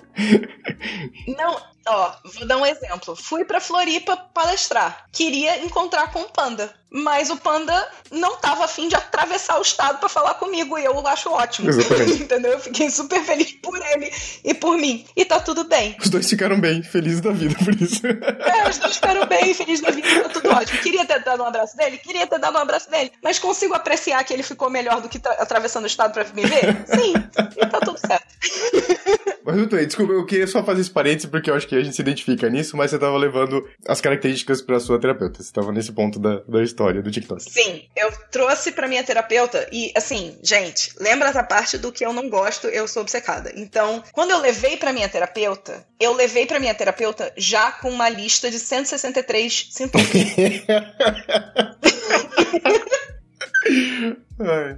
Não, ó, vou dar um exemplo. Fui pra Floripa palestrar. Queria encontrar com o Panda. Mas o Panda não tava afim de atravessar o estado para falar comigo. E eu acho ótimo. Entendeu? Eu fiquei super feliz por ele e por mim. E tá tudo bem. Os dois ficaram bem, felizes da vida por isso. É, os dois ficaram bem, felizes da vida, tá tudo ótimo. Queria ter dado um abraço dele? Queria ter dado um abraço dele. Mas consigo apreciar que ele ficou melhor do que atravessando o estado para me ver? Sim. E tá tudo certo. Mas, Doutor, desculpa, eu queria só fazer esse parênteses porque eu acho que a gente se identifica nisso, mas você tava levando as características pra sua terapeuta. Você tava nesse ponto da, da história do TikTok. Sim, eu trouxe pra minha terapeuta e, assim, gente, lembra essa parte do que eu não gosto, eu sou obcecada. Então, quando eu levei pra minha terapeuta, eu levei pra minha terapeuta já com uma lista de 163 sintomas.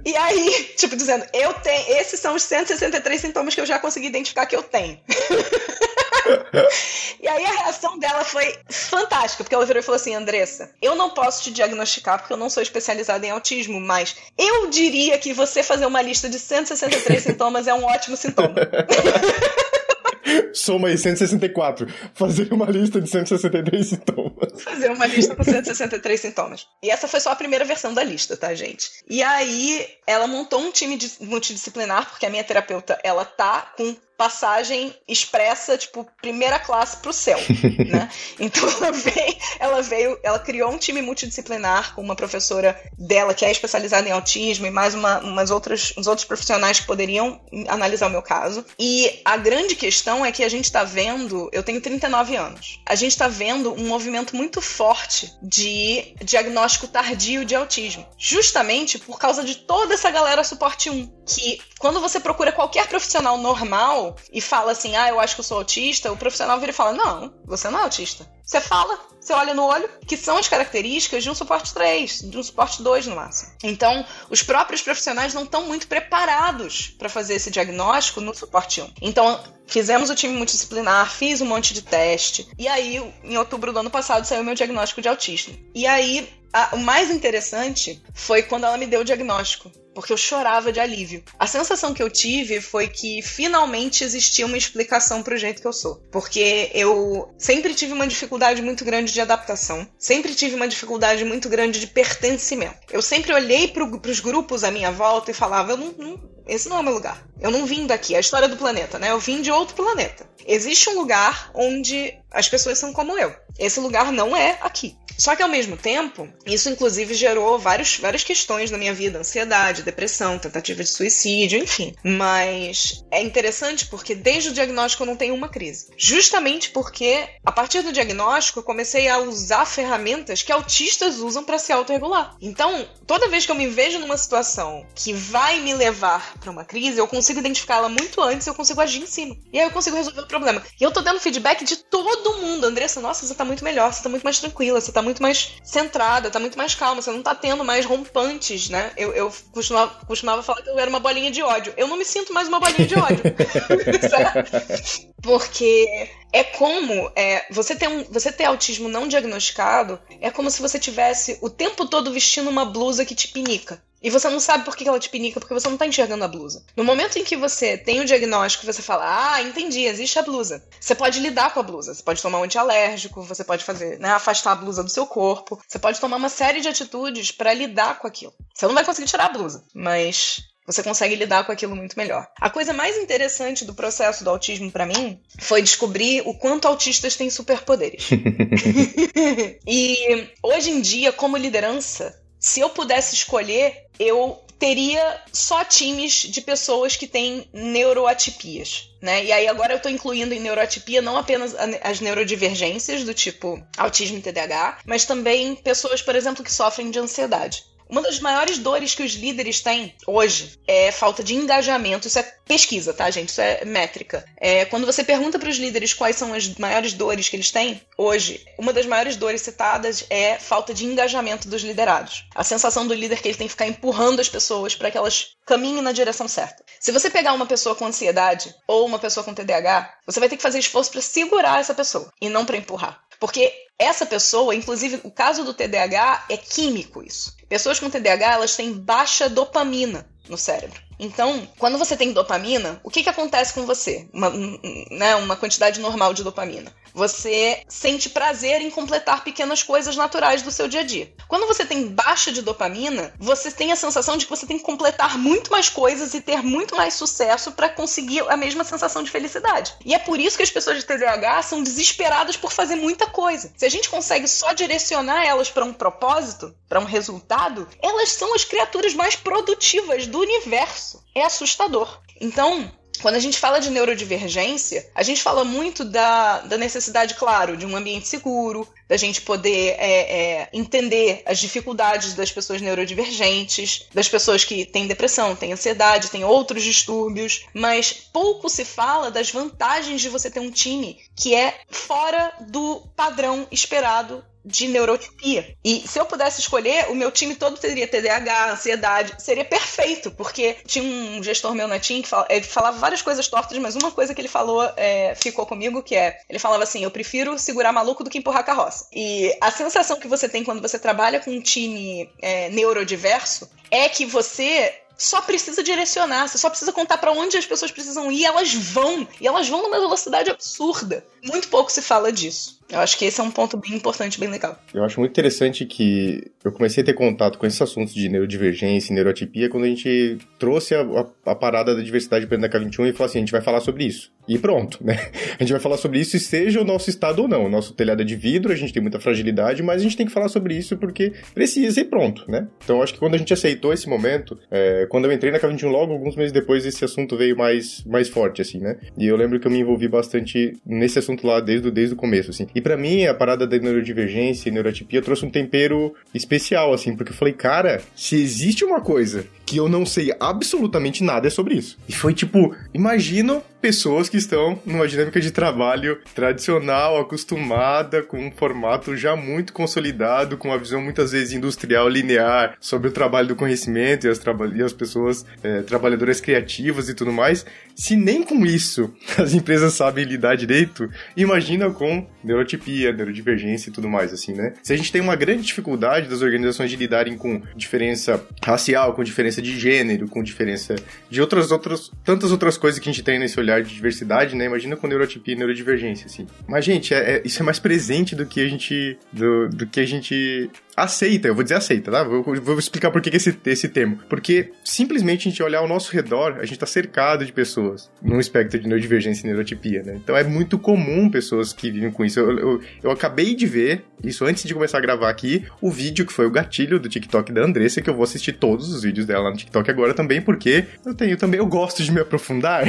E aí, tipo, dizendo, eu tenho. Esses são os 163 sintomas que eu já consegui identificar que eu tenho. e aí a reação dela foi fantástica, porque ela virou e falou assim: Andressa, eu não posso te diagnosticar porque eu não sou especializada em autismo, mas eu diria que você fazer uma lista de 163 sintomas é um ótimo sintoma. Soma aí 164. Fazer uma lista de 163 sintomas. Fazer uma lista com 163 sintomas. E essa foi só a primeira versão da lista, tá, gente? E aí ela montou um time multidisciplinar, porque a minha terapeuta, ela tá com passagem expressa, tipo, primeira classe pro céu, né? Então ela veio, ela veio, ela criou um time multidisciplinar com uma professora dela que é especializada em autismo e mais uma, umas outras, uns outros profissionais que poderiam analisar o meu caso. E a grande questão é que a gente tá vendo, eu tenho 39 anos, a gente tá vendo um movimento muito forte de diagnóstico tardio de autismo, justamente por causa de toda essa galera suporte 1, que quando você procura qualquer profissional normal, e fala assim, ah, eu acho que eu sou autista, o profissional vira e fala, não, você não é autista. Você fala, você olha no olho, que são as características de um suporte 3, de um suporte 2 no máximo. Então, os próprios profissionais não estão muito preparados para fazer esse diagnóstico no suporte 1. Então, fizemos o time multidisciplinar, fiz um monte de teste, e aí, em outubro do ano passado, saiu meu diagnóstico de autismo. E aí, a, o mais interessante foi quando ela me deu o diagnóstico porque eu chorava de alívio. A sensação que eu tive foi que finalmente existia uma explicação pro jeito que eu sou. Porque eu sempre tive uma dificuldade muito grande de adaptação, sempre tive uma dificuldade muito grande de pertencimento. Eu sempre olhei pro, pros grupos à minha volta e falava: eu não, não, esse não é o meu lugar. Eu não vim daqui. É a história do planeta, né? Eu vim de outro planeta. Existe um lugar onde as pessoas são como eu. Esse lugar não é aqui. Só que ao mesmo tempo, isso inclusive gerou vários, várias questões na minha vida: ansiedade, depressão, tentativa de suicídio, enfim. Mas é interessante porque desde o diagnóstico eu não tenho uma crise. Justamente porque, a partir do diagnóstico, eu comecei a usar ferramentas que autistas usam para se autorregular. Então, toda vez que eu me vejo numa situação que vai me levar para uma crise, eu consigo identificá-la muito antes eu consigo agir em cima. E aí eu consigo resolver o problema. E eu tô dando feedback de todo todo mundo, Andressa, nossa, você tá muito melhor, você tá muito mais tranquila, você tá muito mais centrada, tá muito mais calma, você não tá tendo mais rompantes, né? Eu, eu costumava, costumava falar que eu era uma bolinha de ódio. Eu não me sinto mais uma bolinha de ódio. Porque é como é, você, ter um, você ter autismo não diagnosticado é como se você tivesse o tempo todo vestindo uma blusa que te pinica. E você não sabe por que ela te pinica, porque você não tá enxergando a blusa. No momento em que você tem o diagnóstico, você fala, ah, entendi, existe a blusa. Você pode lidar com a blusa. Você pode tomar um antialérgico, você pode fazer, né, afastar a blusa do seu corpo. Você pode tomar uma série de atitudes para lidar com aquilo. Você não vai conseguir tirar a blusa, mas você consegue lidar com aquilo muito melhor. A coisa mais interessante do processo do autismo para mim foi descobrir o quanto autistas têm superpoderes. e hoje em dia, como liderança, se eu pudesse escolher, eu teria só times de pessoas que têm neuroatipias. Né? E aí agora eu estou incluindo em neuroatipia não apenas as neurodivergências do tipo autismo e TDAH, mas também pessoas, por exemplo, que sofrem de ansiedade. Uma das maiores dores que os líderes têm hoje é falta de engajamento. Isso é pesquisa, tá, gente? Isso é métrica. É, quando você pergunta para os líderes quais são as maiores dores que eles têm, hoje, uma das maiores dores citadas é falta de engajamento dos liderados. A sensação do líder que ele tem que ficar empurrando as pessoas para que elas caminhem na direção certa. Se você pegar uma pessoa com ansiedade ou uma pessoa com TDAH, você vai ter que fazer esforço para segurar essa pessoa e não para empurrar. Porque essa pessoa, inclusive o caso do TDAH é químico isso. Pessoas com TDAH, elas têm baixa dopamina no cérebro. Então, quando você tem dopamina, o que, que acontece com você? Uma, né, uma quantidade normal de dopamina. Você sente prazer em completar pequenas coisas naturais do seu dia a dia. Quando você tem baixa de dopamina, você tem a sensação de que você tem que completar muito mais coisas e ter muito mais sucesso para conseguir a mesma sensação de felicidade. E é por isso que as pessoas de TDAH são desesperadas por fazer muita coisa. Se a gente consegue só direcionar elas para um propósito, para um resultado, elas são as criaturas mais produtivas do universo. É assustador. Então, quando a gente fala de neurodivergência, a gente fala muito da, da necessidade, claro, de um ambiente seguro, da gente poder é, é, entender as dificuldades das pessoas neurodivergentes, das pessoas que têm depressão, têm ansiedade, têm outros distúrbios, mas pouco se fala das vantagens de você ter um time que é fora do padrão esperado de neurotipia. E se eu pudesse escolher, o meu time todo teria TDAH, ansiedade, seria perfeito, porque tinha um gestor meu na TIM que ele falava várias coisas tortas, mas uma coisa que ele falou é, ficou comigo, que é, ele falava assim, eu prefiro segurar maluco do que empurrar carroça. E a sensação que você tem quando você trabalha com um time é, neurodiverso é que você só precisa direcionar, você só precisa contar para onde as pessoas precisam ir, elas vão, e elas vão numa velocidade absurda. Muito pouco se fala disso. Eu acho que esse é um ponto bem importante, bem legal. Eu acho muito interessante que eu comecei a ter contato com esses assuntos de neurodivergência e neuroatipia quando a gente trouxe a, a, a parada da diversidade dentro da K21 e falou assim, a gente vai falar sobre isso. E pronto, né? A gente vai falar sobre isso seja o nosso estado ou não. O nosso telhado é de vidro, a gente tem muita fragilidade, mas a gente tem que falar sobre isso porque precisa e pronto, né? Então acho que quando a gente aceitou esse momento, é, quando eu entrei na K21 logo, alguns meses depois, esse assunto veio mais, mais forte, assim, né? E eu lembro que eu me envolvi bastante nesse assunto lá desde, desde o começo, assim. E para mim, a parada da neurodivergência e neurotipia trouxe um tempero especial, assim, porque eu falei, cara, se existe uma coisa que eu não sei absolutamente nada é sobre isso. E foi tipo, imagino pessoas que estão numa dinâmica de trabalho tradicional, acostumada, com um formato já muito consolidado, com uma visão muitas vezes industrial, linear, sobre o trabalho do conhecimento e as, e as pessoas é, trabalhadoras criativas e tudo mais. Se nem com isso as empresas sabem lidar direito, imagina com neurotipia, neurodivergência e tudo mais, assim, né? Se a gente tem uma grande dificuldade das organizações de lidarem com diferença racial, com diferença diferença de gênero, com diferença de outras, outras tantas outras coisas que a gente tem nesse olhar de diversidade, né? Imagina com neurotipia e neurodivergência, assim. Mas, gente, é, é, isso é mais presente do que a gente. do, do que a gente aceita, eu vou dizer aceita, tá? Vou, vou explicar por que esse, esse termo. Porque simplesmente a gente olhar ao nosso redor, a gente tá cercado de pessoas num espectro de neurodivergência e neurotipia, né? Então é muito comum pessoas que vivem com isso. Eu, eu, eu, acabei de ver, isso antes de começar a gravar aqui, o vídeo que foi o gatilho do TikTok da Andressa, que eu vou assistir todos os vídeos dela no TikTok agora também, porque eu tenho também, eu gosto de me aprofundar.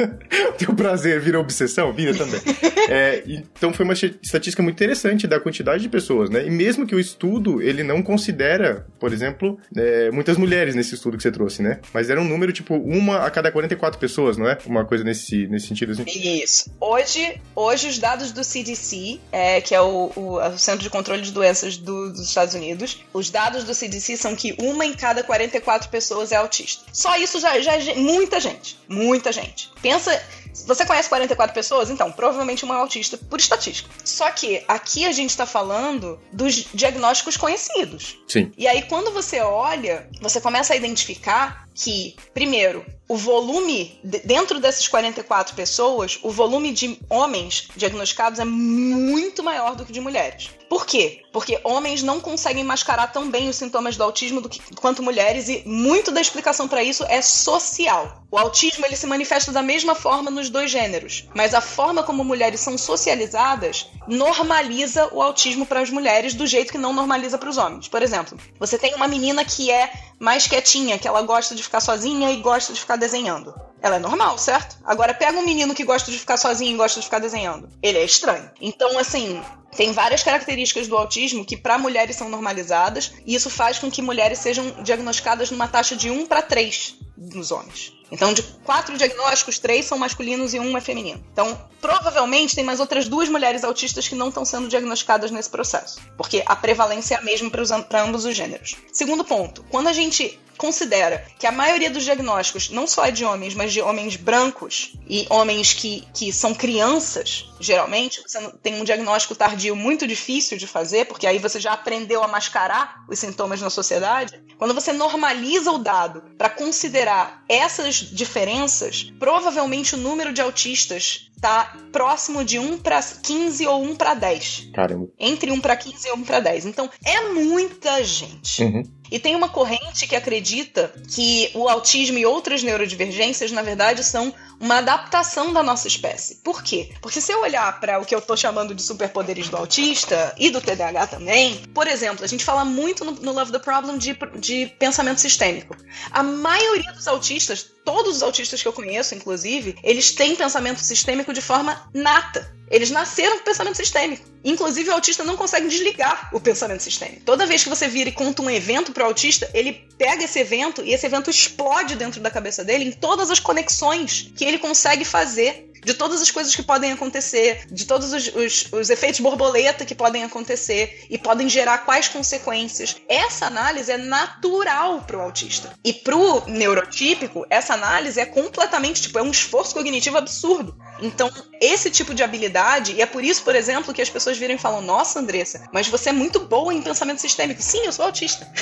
Teu prazer vira obsessão? Vira também. é, então foi uma estatística muito interessante da quantidade de pessoas, né? E mesmo que o estudo, ele não considera, por exemplo, é, muitas mulheres nesse estudo que você trouxe, né? Mas era um número, tipo, uma a cada 44 pessoas, não é? Uma coisa nesse, nesse sentido, assim. Isso. Hoje, hoje os dados do CDC, é, que é o, o, o Centro de Controle de Doenças do, dos Estados Unidos, os dados do CDC são que uma em cada 44 pessoas é autista. Só isso já, já é muita gente. Muita gente. Pensa você conhece 44 pessoas? Então, provavelmente uma é autista, por estatística. Só que aqui a gente está falando dos diagnósticos conhecidos. Sim. E aí, quando você olha, você começa a identificar que, primeiro, o volume, dentro dessas 44 pessoas, o volume de homens diagnosticados é muito maior do que de mulheres. Por quê? Porque homens não conseguem mascarar tão bem os sintomas do autismo do que, quanto mulheres e muito da explicação para isso é social. O autismo ele se manifesta da mesma forma nos dois gêneros, mas a forma como mulheres são socializadas normaliza o autismo para as mulheres do jeito que não normaliza para os homens. Por exemplo, você tem uma menina que é mais quietinha, que ela gosta de ficar sozinha e gosta de ficar desenhando. Ela é normal, certo? Agora pega um menino que gosta de ficar sozinho e gosta de ficar desenhando. Ele é estranho. Então, assim, tem várias características do autismo que para mulheres são normalizadas, e isso faz com que mulheres sejam diagnosticadas numa taxa de 1 para 3 nos homens. Então, de quatro diagnósticos, três são masculinos e um é feminino. Então, provavelmente tem mais outras duas mulheres autistas que não estão sendo diagnosticadas nesse processo, porque a prevalência é a mesma para ambos os gêneros. Segundo ponto, quando a gente considera que a maioria dos diagnósticos não só é de homens, mas de homens brancos e homens que, que são crianças, geralmente, você tem um diagnóstico tardio muito difícil de fazer, porque aí você já aprendeu a mascarar os sintomas na sociedade. Quando você normaliza o dado para considerar essas diferenças, provavelmente o número de autistas tá próximo de 1 para 15 ou 1 para 10. Caramba. Entre 1 para 15 e 1 para 10. Então, é muita gente. Uhum. E tem uma corrente que acredita que o autismo e outras neurodivergências, na verdade, são uma adaptação da nossa espécie. Por quê? Porque se eu olhar para o que eu tô chamando de superpoderes do autista e do TDAH também, por exemplo, a gente fala muito no, no Love the Problem de, de pensamento sistêmico. A maioria dos autistas, todos os autistas que eu conheço, inclusive, eles têm pensamento sistêmico de forma nata. Eles nasceram com pensamento sistêmico. Inclusive, o autista não consegue desligar o pensamento sistêmico. Toda vez que você vira e conta um evento para o autista, ele pega esse evento e esse evento explode dentro da cabeça dele em todas as conexões que ele consegue fazer de todas as coisas que podem acontecer, de todos os, os, os efeitos borboleta que podem acontecer e podem gerar quais consequências. Essa análise é natural para o autista. E para o neurotípico, essa análise é completamente, tipo, é um esforço cognitivo absurdo. Então, esse tipo de habilidade, e é por isso, por exemplo, que as pessoas viram e falam: Nossa, Andressa, mas você é muito boa em pensamento sistêmico. Sim, eu sou autista.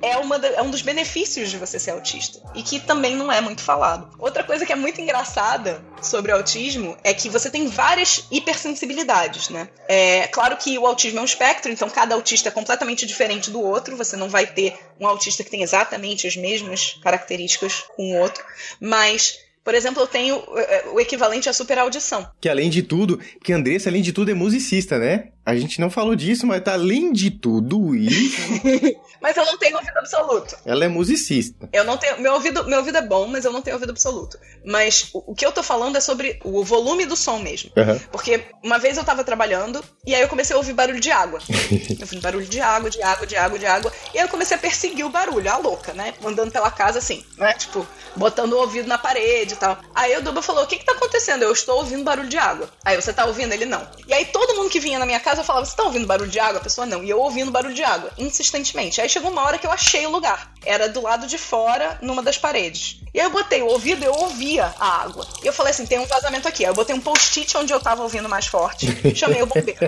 É, uma é um dos benefícios de você ser autista. E que também não é muito falado. Outra coisa que é muito engraçada sobre o autismo é que você tem várias hipersensibilidades, né? É claro que o autismo é um espectro, então cada autista é completamente diferente do outro. Você não vai ter um autista que tem exatamente as mesmas características com o outro, mas por exemplo, eu tenho é, o equivalente à super audição. Que além de tudo, que Andressa, além de tudo, é musicista, né? A gente não falou disso, mas tá além de tudo isso. mas eu não tenho ouvido absoluto. Ela é musicista. Eu não tenho. Meu ouvido, meu ouvido é bom, mas eu não tenho ouvido absoluto. Mas o, o que eu tô falando é sobre o volume do som mesmo. Uhum. Porque uma vez eu tava trabalhando e aí eu comecei a ouvir barulho de água. eu ouvi barulho de água, de água, de água, de água. E aí eu comecei a perseguir o barulho, a louca, né? Andando pela casa assim, né? Tipo, botando o ouvido na parede e tal. Aí o Duba falou: O que que tá acontecendo? Eu estou ouvindo barulho de água. Aí você tá ouvindo? Ele não. E aí todo mundo que vinha na minha casa eu falava: Você tá ouvindo barulho de água? A pessoa não. E eu ouvindo barulho de água, insistentemente. Aí chegou uma hora que eu achei o lugar. Era do lado de fora, numa das paredes. E aí eu botei o ouvido e eu ouvia a água. E eu falei assim: tem um vazamento aqui. Aí eu botei um post-it onde eu tava ouvindo mais forte. Chamei o bombeiro.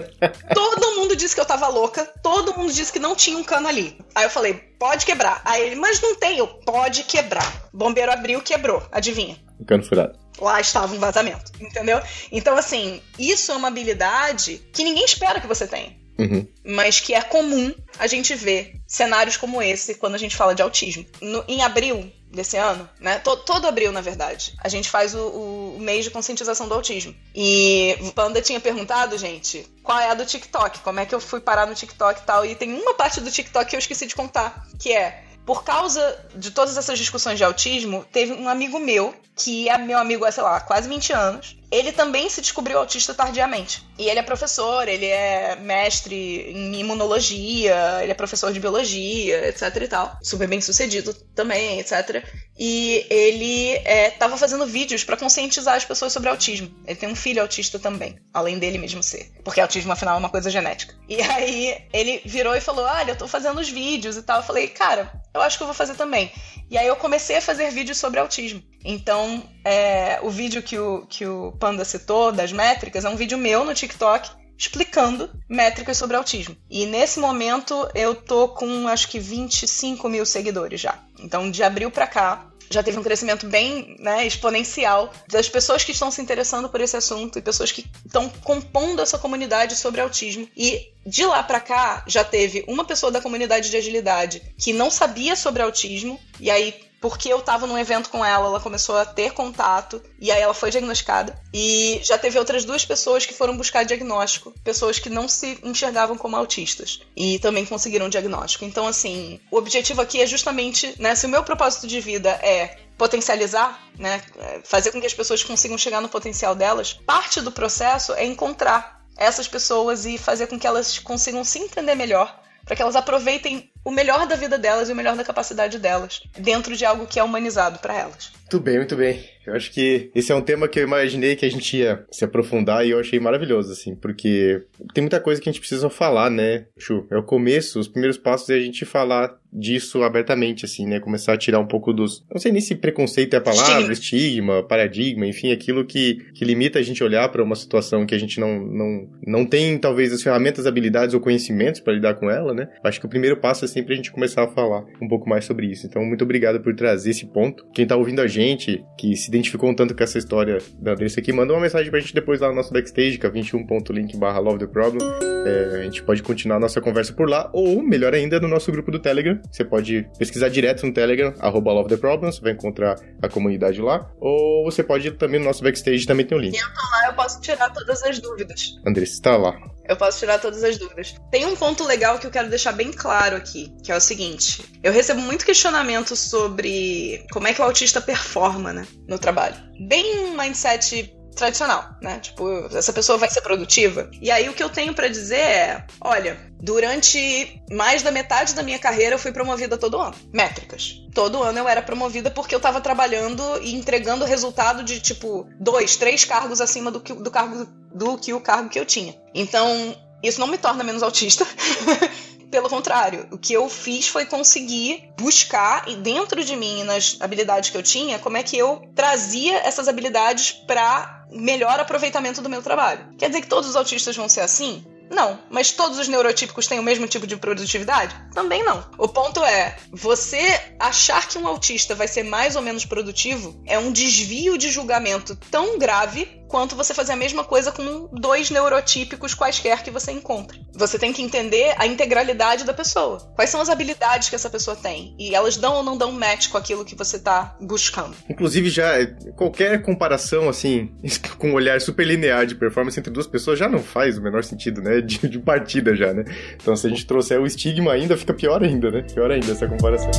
todo mundo disse que eu tava louca. Todo mundo disse que não tinha um cano ali. Aí eu falei: pode quebrar. Aí ele, mas não tem. Eu, pode quebrar. O bombeiro abriu, quebrou. Adivinha? Um cano furado lá estava um vazamento, entendeu? Então, assim, isso é uma habilidade que ninguém espera que você tenha. Uhum. Mas que é comum a gente ver cenários como esse quando a gente fala de autismo. No, em abril desse ano, né? Todo, todo abril, na verdade, a gente faz o, o, mês de conscientização do autismo. E o Panda tinha perguntado, gente, qual é a do TikTok? Como é que eu fui parar no TikTok e tal? E tem uma parte do TikTok que eu esqueci de contar, que é por causa de todas essas discussões de autismo, teve um amigo meu, que é meu amigo há, sei lá, quase 20 anos, ele também se descobriu autista tardiamente. E ele é professor, ele é mestre em imunologia, ele é professor de biologia, etc e tal. Super bem sucedido também, etc. E ele estava é, fazendo vídeos para conscientizar as pessoas sobre autismo. Ele tem um filho autista também, além dele mesmo ser. Porque autismo, afinal, é uma coisa genética. E aí ele virou e falou: Olha, eu tô fazendo os vídeos e tal. Eu falei, cara, eu acho que eu vou fazer também. E aí eu comecei a fazer vídeos sobre autismo. Então, é, o vídeo que o, que o Panda citou, das métricas, é um vídeo meu no TikTok explicando métricas sobre autismo. E nesse momento eu tô com acho que 25 mil seguidores já. Então, de abril para cá, já teve um crescimento bem né, exponencial das pessoas que estão se interessando por esse assunto e pessoas que estão compondo essa comunidade sobre autismo. E de lá para cá já teve uma pessoa da comunidade de agilidade que não sabia sobre autismo e aí porque eu tava num evento com ela, ela começou a ter contato e aí ela foi diagnosticada. E já teve outras duas pessoas que foram buscar diagnóstico, pessoas que não se enxergavam como autistas e também conseguiram diagnóstico. Então, assim, o objetivo aqui é justamente, né, se o meu propósito de vida é potencializar, né, fazer com que as pessoas consigam chegar no potencial delas, parte do processo é encontrar essas pessoas e fazer com que elas consigam se entender melhor, para que elas aproveitem o melhor da vida delas e o melhor da capacidade delas, dentro de algo que é humanizado para elas. Muito bem, muito bem. Eu acho que esse é um tema que eu imaginei que a gente ia se aprofundar e eu achei maravilhoso, assim, porque tem muita coisa que a gente precisa falar, né, Chu? É o começo, os primeiros passos é a gente falar disso abertamente, assim, né? Começar a tirar um pouco dos. Não sei nem se preconceito é a palavra, estigma, estigma paradigma, enfim, aquilo que, que limita a gente olhar para uma situação que a gente não, não, não tem, talvez, as ferramentas, habilidades ou conhecimentos para lidar com ela, né? Acho que o primeiro passo é sempre a gente começar a falar um pouco mais sobre isso. Então, muito obrigado por trazer esse ponto. Quem tá ouvindo a gente, que se identificou um tanto com essa história da Andressa aqui, manda uma mensagem pra gente depois lá no nosso backstage, que é 21.link barra love the problem. É, a gente pode continuar a nossa conversa por lá, ou, melhor ainda, no nosso grupo do Telegram. Você pode pesquisar direto no Telegram, arroba love the problem, você vai encontrar a comunidade lá. Ou você pode ir também no nosso backstage, também tem um link. Eu tô lá, eu posso tirar todas as dúvidas. Andressa, está lá. Eu posso tirar todas as dúvidas. Tem um ponto legal que eu quero deixar bem claro aqui, que é o seguinte: eu recebo muito questionamento sobre como é que o autista performa, né, no trabalho. Bem um mindset tradicional, né? Tipo, essa pessoa vai ser produtiva. E aí o que eu tenho para dizer é, olha, durante mais da metade da minha carreira eu fui promovida todo ano. Métricas. Todo ano eu era promovida porque eu tava trabalhando e entregando resultado de tipo dois, três cargos acima do que, do cargo do que o cargo que eu tinha. Então, isso não me torna menos autista. Pelo contrário, o que eu fiz foi conseguir buscar dentro de mim, nas habilidades que eu tinha, como é que eu trazia essas habilidades para melhor aproveitamento do meu trabalho. Quer dizer que todos os autistas vão ser assim? Não. Mas todos os neurotípicos têm o mesmo tipo de produtividade? Também não. O ponto é, você achar que um autista vai ser mais ou menos produtivo é um desvio de julgamento tão grave quanto você fazer a mesma coisa com dois neurotípicos quaisquer que você encontre. Você tem que entender a integralidade da pessoa. Quais são as habilidades que essa pessoa tem? E elas dão ou não dão match com aquilo que você está buscando. Inclusive, já qualquer comparação, assim, com um olhar super linear de performance entre duas pessoas já não faz o menor sentido, né? De, de partida já, né? Então, se a gente trouxer o estigma ainda, fica pior ainda, né? Pior ainda essa comparação.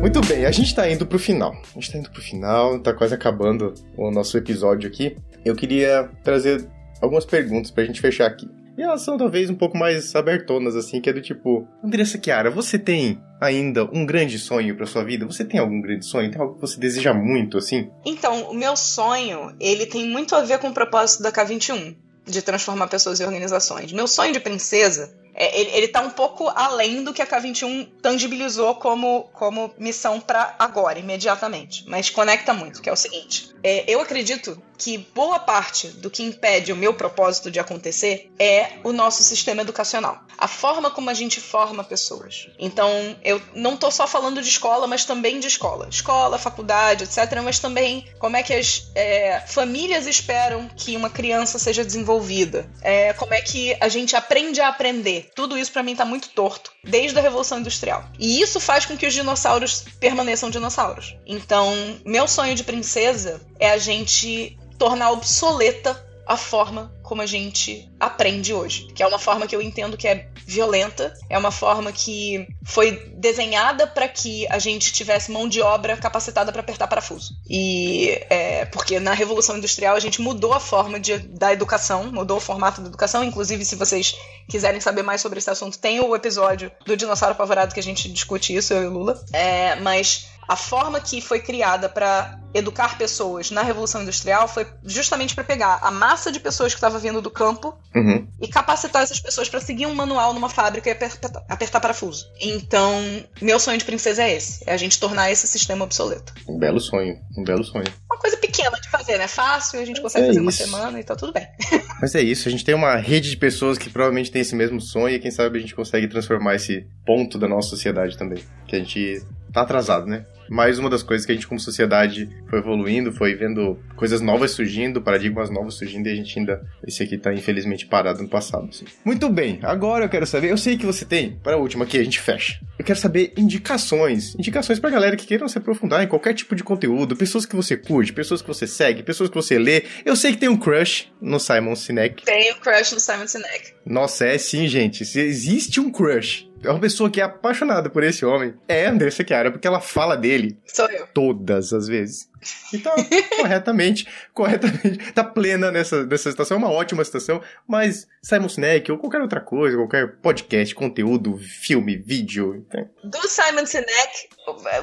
Muito bem, a gente tá indo pro final. A gente tá indo pro final, tá quase acabando o nosso episódio aqui. Eu queria trazer algumas perguntas pra gente fechar aqui. E elas são talvez um pouco mais abertonas, assim, que é do tipo: Andressa Chiara, você tem ainda um grande sonho para sua vida? Você tem algum grande sonho? Tem algo que você deseja muito, assim? Então, o meu sonho, ele tem muito a ver com o propósito da K21, de transformar pessoas em organizações. Meu sonho de princesa é, ele, ele tá um pouco além do que a K21 tangibilizou como, como missão para agora, imediatamente. Mas conecta muito, que é o seguinte. É, eu acredito que boa parte do que impede o meu propósito de acontecer é o nosso sistema educacional. A forma como a gente forma pessoas. Então, eu não tô só falando de escola, mas também de escola. Escola, faculdade, etc. Mas também como é que as é, famílias esperam que uma criança seja desenvolvida. É, como é que a gente aprende a aprender. Tudo isso para mim tá muito torto, desde a Revolução Industrial. E isso faz com que os dinossauros permaneçam dinossauros. Então, meu sonho de princesa é a gente tornar obsoleta a forma como a gente aprende hoje. Que é uma forma que eu entendo que é violenta, é uma forma que foi desenhada para que a gente tivesse mão de obra capacitada para apertar parafuso. E é, porque na Revolução Industrial a gente mudou a forma de, da educação, mudou o formato da educação. Inclusive, se vocês quiserem saber mais sobre esse assunto, tem o episódio do Dinossauro Apavorado que a gente discute isso, eu e o Lula. É, mas a forma que foi criada para educar pessoas na Revolução Industrial foi justamente para pegar a massa de pessoas que estava vindo do campo uhum. e capacitar essas pessoas para seguir um manual numa fábrica e apertar, apertar, parafuso. Então, meu sonho de princesa é esse: é a gente tornar esse sistema obsoleto. Um belo sonho, um belo sonho. Uma coisa pequena de fazer, né? Fácil, a gente consegue é fazer isso. uma semana e tá tudo bem. Mas é isso, a gente tem uma rede de pessoas que provavelmente tem esse mesmo sonho e quem sabe a gente consegue transformar esse ponto da nossa sociedade também. Que a gente tá atrasado, né? mais uma das coisas que a gente, como sociedade, foi evoluindo, foi vendo coisas novas surgindo, paradigmas novos surgindo, e a gente ainda. Esse aqui tá infelizmente parado no passado. Assim. Muito bem, agora eu quero saber. Eu sei que você tem, para a última aqui, a gente fecha. Eu quero saber indicações. Indicações pra galera que queiram se aprofundar em qualquer tipo de conteúdo, pessoas que você curte, pessoas que você segue, pessoas que você lê. Eu sei que tem um crush no Simon Sinek. Tem um crush no Simon Sinek. Nossa, é sim, gente. Se existe um crush é uma pessoa que é apaixonada por esse homem. É a Andressa Chiara, porque ela fala dele. Sou eu. Todas as vezes. Então, corretamente, corretamente, tá plena nessa, nessa situação, é uma ótima situação, mas Simon Sinek ou qualquer outra coisa, qualquer podcast, conteúdo, filme, vídeo. Então... Do Simon Sinek,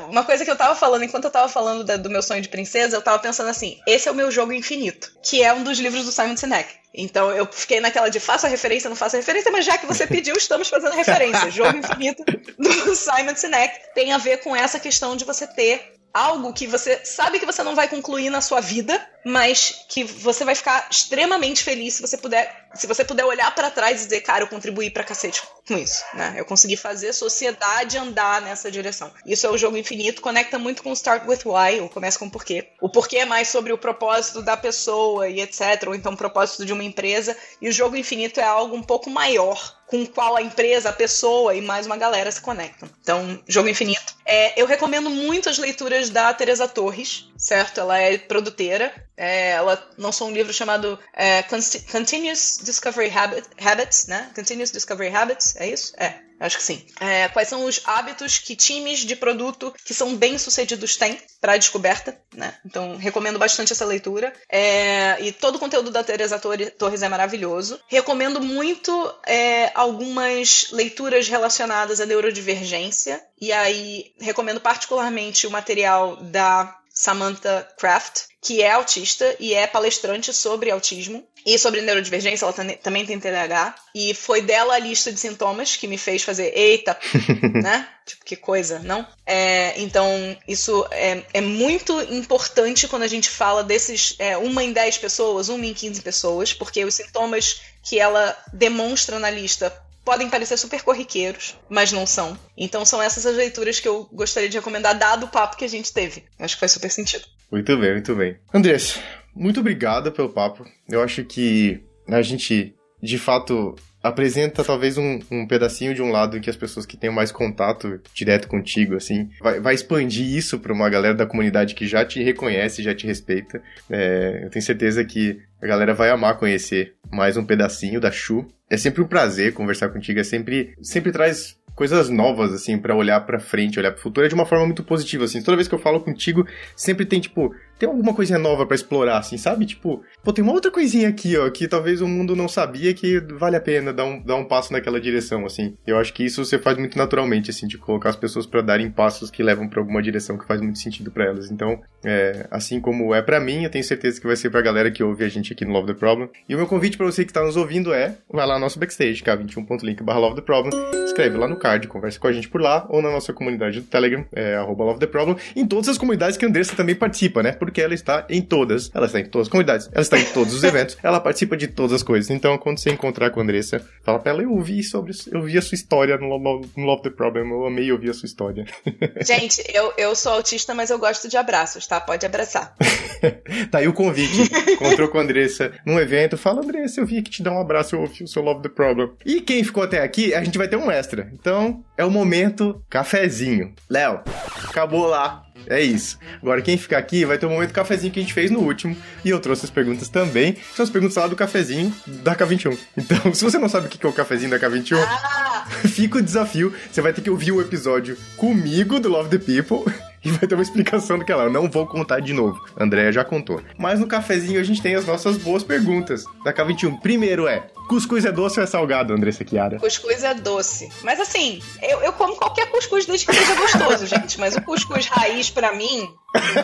uma coisa que eu tava falando, enquanto eu tava falando da, do meu sonho de princesa, eu tava pensando assim, esse é o meu jogo infinito, que é um dos livros do Simon Sinek. Então eu fiquei naquela de faça referência, não faça referência, mas já que você pediu, estamos fazendo referência. Jogo Infinito do Simon Sinek tem a ver com essa questão de você ter algo que você sabe que você não vai concluir na sua vida, mas que você vai ficar extremamente feliz se você puder, se você puder olhar para trás e dizer, cara, eu contribuí pra cacete com isso, né? Eu consegui fazer a sociedade andar nessa direção. Isso é o jogo infinito, conecta muito com Start with Why, ou começa com o porquê. O porquê é mais sobre o propósito da pessoa e etc, ou então o propósito de uma empresa, e o jogo infinito é algo um pouco maior, com o qual a empresa, a pessoa e mais uma galera se conectam. Então, jogo infinito. É, eu recomendo muito as leituras da Teresa Torres, certo? Ela é produteira. É, ela lançou um livro chamado é, Continuous Discovery Habit, Habits, né? Continuous Discovery Habits, é isso? É. Acho que sim. É, quais são os hábitos que times de produto que são bem sucedidos têm para descoberta, né? Então recomendo bastante essa leitura. É, e todo o conteúdo da Teresa Torres é maravilhoso. Recomendo muito é, algumas leituras relacionadas à neurodivergência. E aí recomendo particularmente o material da Samantha Kraft, que é autista e é palestrante sobre autismo e sobre neurodivergência, ela também tem TDAH. E foi dela a lista de sintomas que me fez fazer, eita, né? Tipo, que coisa, não? É, então, isso é, é, muito importante quando a gente fala desses é, uma em 10 pessoas, uma em 15 pessoas, porque os sintomas que ela demonstra na lista podem parecer super corriqueiros, mas não são. Então são essas as leituras que eu gostaria de recomendar, dado o papo que a gente teve. Acho que faz super sentido. Muito bem, muito bem. Andrés, muito obrigado pelo papo. Eu acho que a gente, de fato, apresenta talvez um, um, pedacinho de um lado em que as pessoas que têm mais contato direto contigo, assim, vai, vai expandir isso para uma galera da comunidade que já te reconhece, já te respeita. É, eu tenho certeza que a galera vai amar conhecer mais um pedacinho da Chu. É sempre um prazer conversar contigo, é sempre, sempre traz coisas novas, assim, para olhar para frente, olhar pro futuro, é de uma forma muito positiva, assim. Toda vez que eu falo contigo, sempre tem, tipo, tem alguma coisinha nova para explorar, assim, sabe? Tipo, pô, tem uma outra coisinha aqui, ó, que talvez o mundo não sabia que vale a pena dar um, dar um passo naquela direção, assim. Eu acho que isso você faz muito naturalmente, assim, de colocar as pessoas para darem passos que levam para alguma direção que faz muito sentido para elas. Então, é, assim como é para mim, eu tenho certeza que vai ser pra galera que ouve a gente aqui no Love the Problem. E o meu convite para você que tá nos ouvindo é, vai lá no nosso backstage, k21.link barra Love the Problem, escreve lá no card, conversa com a gente por lá, ou na nossa comunidade do Telegram, é, arroba Love the Problem, em todas as comunidades que a Andressa também participa, né? Porque ela está em todas, ela está em todas as comunidades, ela está em todos os eventos, ela participa de todas as coisas. Então, quando você encontrar com a Andressa, fala pra ela, eu ouvi sobre, eu vi a sua história no, no Love the Problem, eu amei ouvir a sua história. Gente, eu, eu sou autista, mas eu gosto de abraços, tá? Pode abraçar. tá aí o convite. Encontrou com a Andressa num evento, fala, Andressa, eu vim aqui te dar um abraço, eu ouvi o seu Love the Problem. E quem ficou até aqui, a gente vai ter um extra. Então, Então, é o momento cafezinho. Léo, acabou lá. É isso. Agora, quem ficar aqui vai ter o um momento cafezinho que a gente fez no último. E eu trouxe as perguntas também. São as perguntas lá do cafezinho da K21. Então, se você não sabe o que é o cafezinho da K21, ah! fica o desafio. Você vai ter que ouvir o episódio comigo do Love the People e vai ter uma explicação do que ela. Eu não vou contar de novo. A Andrea já contou. Mas no cafezinho a gente tem as nossas boas perguntas da K21. Primeiro é: Cuscuz é doce ou é salgado, Andressa Chiara? Cuscuz é doce. Mas assim, eu, eu como qualquer cuscuz desde que seja gostoso, gente. Mas o cuscuz raiz, para mim,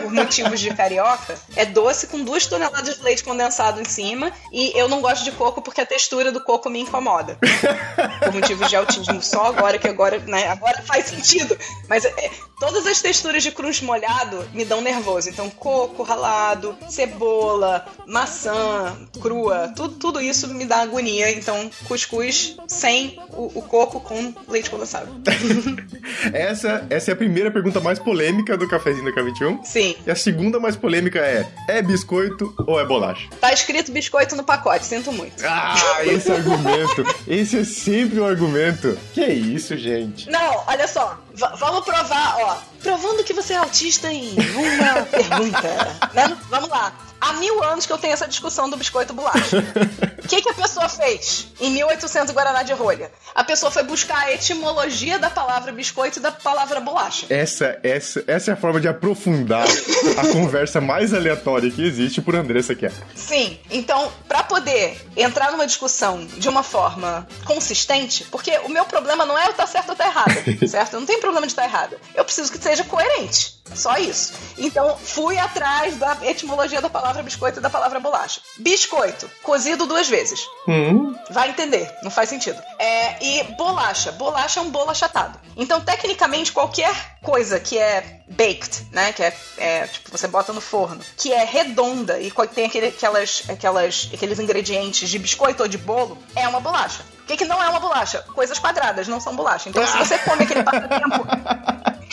por motivos de carioca, é doce com duas toneladas de leite condensado em cima. E eu não gosto de coco porque a textura do coco me incomoda. Por motivos de autismo. Só agora que agora, né, agora faz sentido. Mas é, todas as texturas de cruz molhado me dão nervoso. Então, coco ralado, cebola, maçã crua, tudo, tudo isso me dá agonia. Então, cuscuz sem o, o coco com leite condensado. essa, essa é a primeira pergunta mais polêmica do cafezinho da K21. Sim. E a segunda mais polêmica é: é biscoito ou é bolacha? Tá escrito biscoito no pacote, sinto muito. Ah, esse argumento. esse é sempre o um argumento. Que é isso, gente? Não, olha só. V vamos provar, ó. Provando que você é autista em uma pergunta. Né? Vamos lá há mil anos que eu tenho essa discussão do biscoito bolacha. O que, que a pessoa fez em 1800 Guaraná de rolha? A pessoa foi buscar a etimologia da palavra biscoito e da palavra bolacha. Essa, essa, essa é a forma de aprofundar a conversa mais aleatória que existe por Andressa aqui. Sim, então, para poder entrar numa discussão de uma forma consistente, porque o meu problema não é eu estar certo ou estar errado, certo? Eu não tenho problema de estar errado. Eu preciso que seja coerente. Só isso. Então, fui atrás da etimologia da palavra biscoito e da palavra bolacha. Biscoito, cozido duas vezes. Hum. Vai entender, não faz sentido. É, e bolacha, bolacha é um bolo achatado. Então, tecnicamente, qualquer coisa que é baked, né, que é, é tipo, você bota no forno, que é redonda e tem aquele, aquelas, aquelas, aqueles ingredientes de biscoito ou de bolo, é uma bolacha. O que, que não é uma bolacha? Coisas quadradas, não são bolacha. Então, se você come aquele passatempo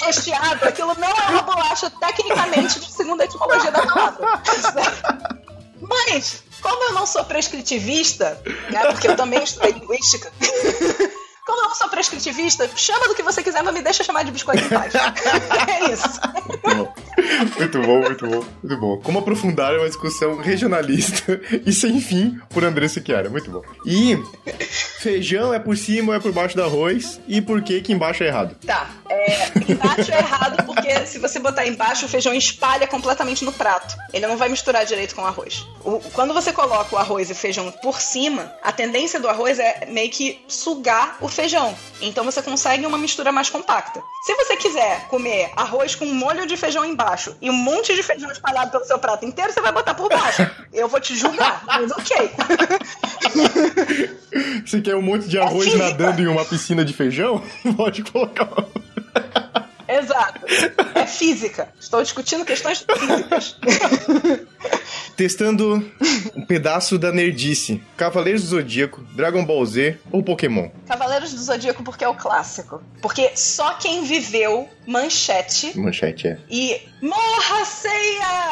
recheado, aquilo não é uma bolacha tecnicamente de segunda etimologia da palavra. Mas, como eu não sou prescritivista, né, porque eu também estudei linguística, como eu não sou prescritivista, chama do que você quiser, mas me deixa chamar de biscoito em paz. é isso. Muito bom, muito bom, muito bom. Como aprofundar uma discussão regionalista e sem fim por Andressa Chiara. Muito bom. E feijão é por cima ou é por baixo do arroz? E por que que embaixo é errado? Tá. É, embaixo é errado porque se você botar embaixo, o feijão espalha completamente no prato. Ele não vai misturar direito com o arroz. O, quando você coloca o arroz e feijão por cima, a tendência do arroz é meio que sugar o feijão. Então você consegue uma mistura mais compacta. Se você quiser comer arroz com molho de feijão embaixo e um monte de feijão espalhado pelo seu prato inteiro, você vai botar por baixo. Eu vou te julgar, mas ok. Você quer um monte de arroz é nadando em uma piscina de feijão? Pode colocar. Exato. É física. Estou discutindo questões físicas. Testando um pedaço da nerdice. Cavaleiros do Zodíaco, Dragon Ball Z ou Pokémon? Cavaleiros do Zodíaco porque é o clássico. Porque só quem viveu manchete. Manchete, é. E morra ceia!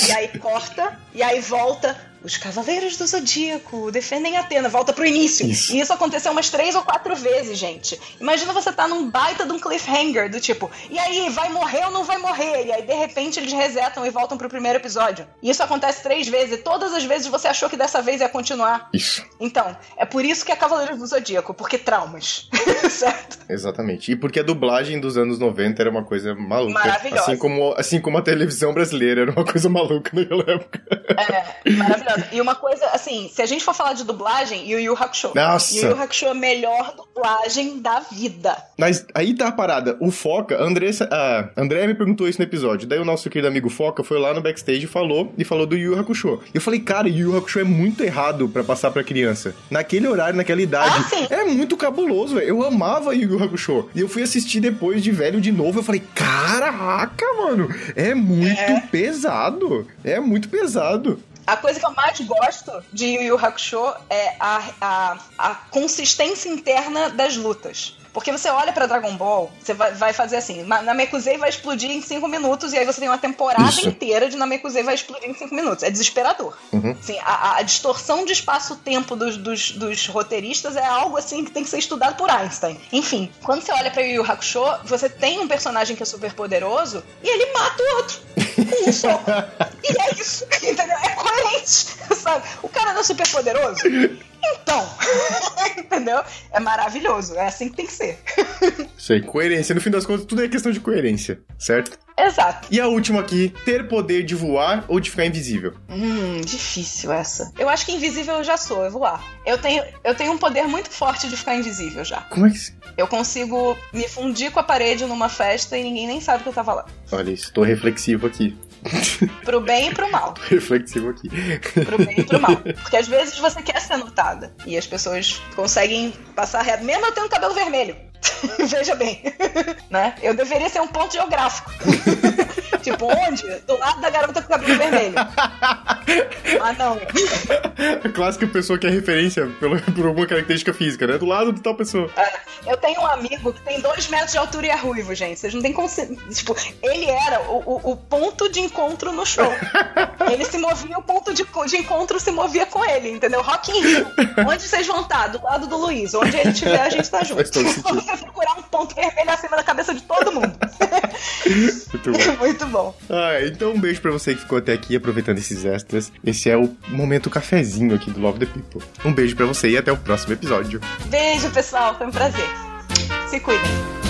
E aí corta, e aí volta os Cavaleiros do Zodíaco defendem Atena, volta pro início. Isso. E isso aconteceu umas três ou quatro vezes, gente. Imagina você tá num baita de um cliffhanger, do tipo, e aí, vai morrer ou não vai morrer? E aí, de repente, eles resetam e voltam pro primeiro episódio. E isso acontece três vezes, e todas as vezes você achou que dessa vez ia continuar. Isso. Então, é por isso que é Cavaleiros do Zodíaco, porque traumas. certo? Exatamente. E porque a dublagem dos anos 90 era uma coisa maluca. Maravilhosa. Assim como, assim como a televisão brasileira era uma coisa maluca naquela época. É, maravilhosa. E uma coisa, assim, se a gente for falar de dublagem, Yu Yu Hakusho. Nossa! Yu Yu Hakusho é a melhor dublagem da vida. Mas aí tá a parada. O Foca, Andressa, a André me perguntou isso no episódio. Daí o nosso querido amigo Foca foi lá no backstage e falou, e falou do Yu Yu Hakusho. Eu falei, cara, Yu Yu Hakusho é muito errado para passar pra criança. Naquele horário, naquela idade. Ah, é muito cabuloso, velho. Eu amava Yu Yu Hakusho. E eu fui assistir depois de velho de novo. Eu falei, caraca, mano. É muito é. pesado. É muito pesado. A coisa que eu mais gosto de Yu Yu Hakusho é a, a, a consistência interna das lutas. Porque você olha pra Dragon Ball, você vai, vai fazer assim, Namekusei vai explodir em 5 minutos, e aí você tem uma temporada Isso. inteira de Namekusei vai explodir em 5 minutos. É desesperador. Uhum. Assim, a, a, distorção de espaço-tempo dos, dos, dos, roteiristas é algo assim que tem que ser estudado por Einstein. Enfim, quando você olha pra Yu Yu Hakusho, você tem um personagem que é super poderoso e ele mata o outro. Um soco. e é isso. Entendeu? É coerente. Sabe? O cara não é super poderoso. Então, entendeu? É maravilhoso. É assim que tem que ser. Isso aí, coerência. No fim das contas, tudo é questão de coerência, certo? Exato. E a última aqui, ter poder de voar ou de ficar invisível? Hum, difícil essa. Eu acho que invisível eu já sou, eu voar. Eu tenho, eu tenho um poder muito forte de ficar invisível já. Como é que... Eu consigo me fundir com a parede numa festa e ninguém nem sabe que eu tava lá. Olha, estou reflexivo aqui. pro bem e pro mal. Reflexivo aqui. Pro bem e pro mal. Porque às vezes você quer ser notada e as pessoas conseguem passar reto, mesmo eu tendo cabelo vermelho. Veja bem, né? Eu deveria ser um ponto geográfico. Tipo, onde? Do lado da garota com cabelo vermelho. Ah, não. A clássica pessoa que é referência por, por alguma característica física, né? Do lado de tal pessoa. É, eu tenho um amigo que tem dois metros de altura e é ruivo, gente. Vocês não têm como. Tipo, ele era o, o, o, ponto de encontro no show. Ele se movia, o ponto de, de encontro se movia com ele, entendeu? Rock in Rio. Onde vocês vão estar? Do lado do Luiz. Onde ele estiver, a gente tá junto. Faz todo sentido você procurar um ponto vermelho acima da cabeça de todo mundo. Muito bom. Muito bom. Ah, então um beijo pra você que ficou até aqui aproveitando esses extras. Esse é o momento cafezinho aqui do Love the People. Um beijo pra você e até o próximo episódio. Beijo, pessoal. Foi um prazer. Se cuidem.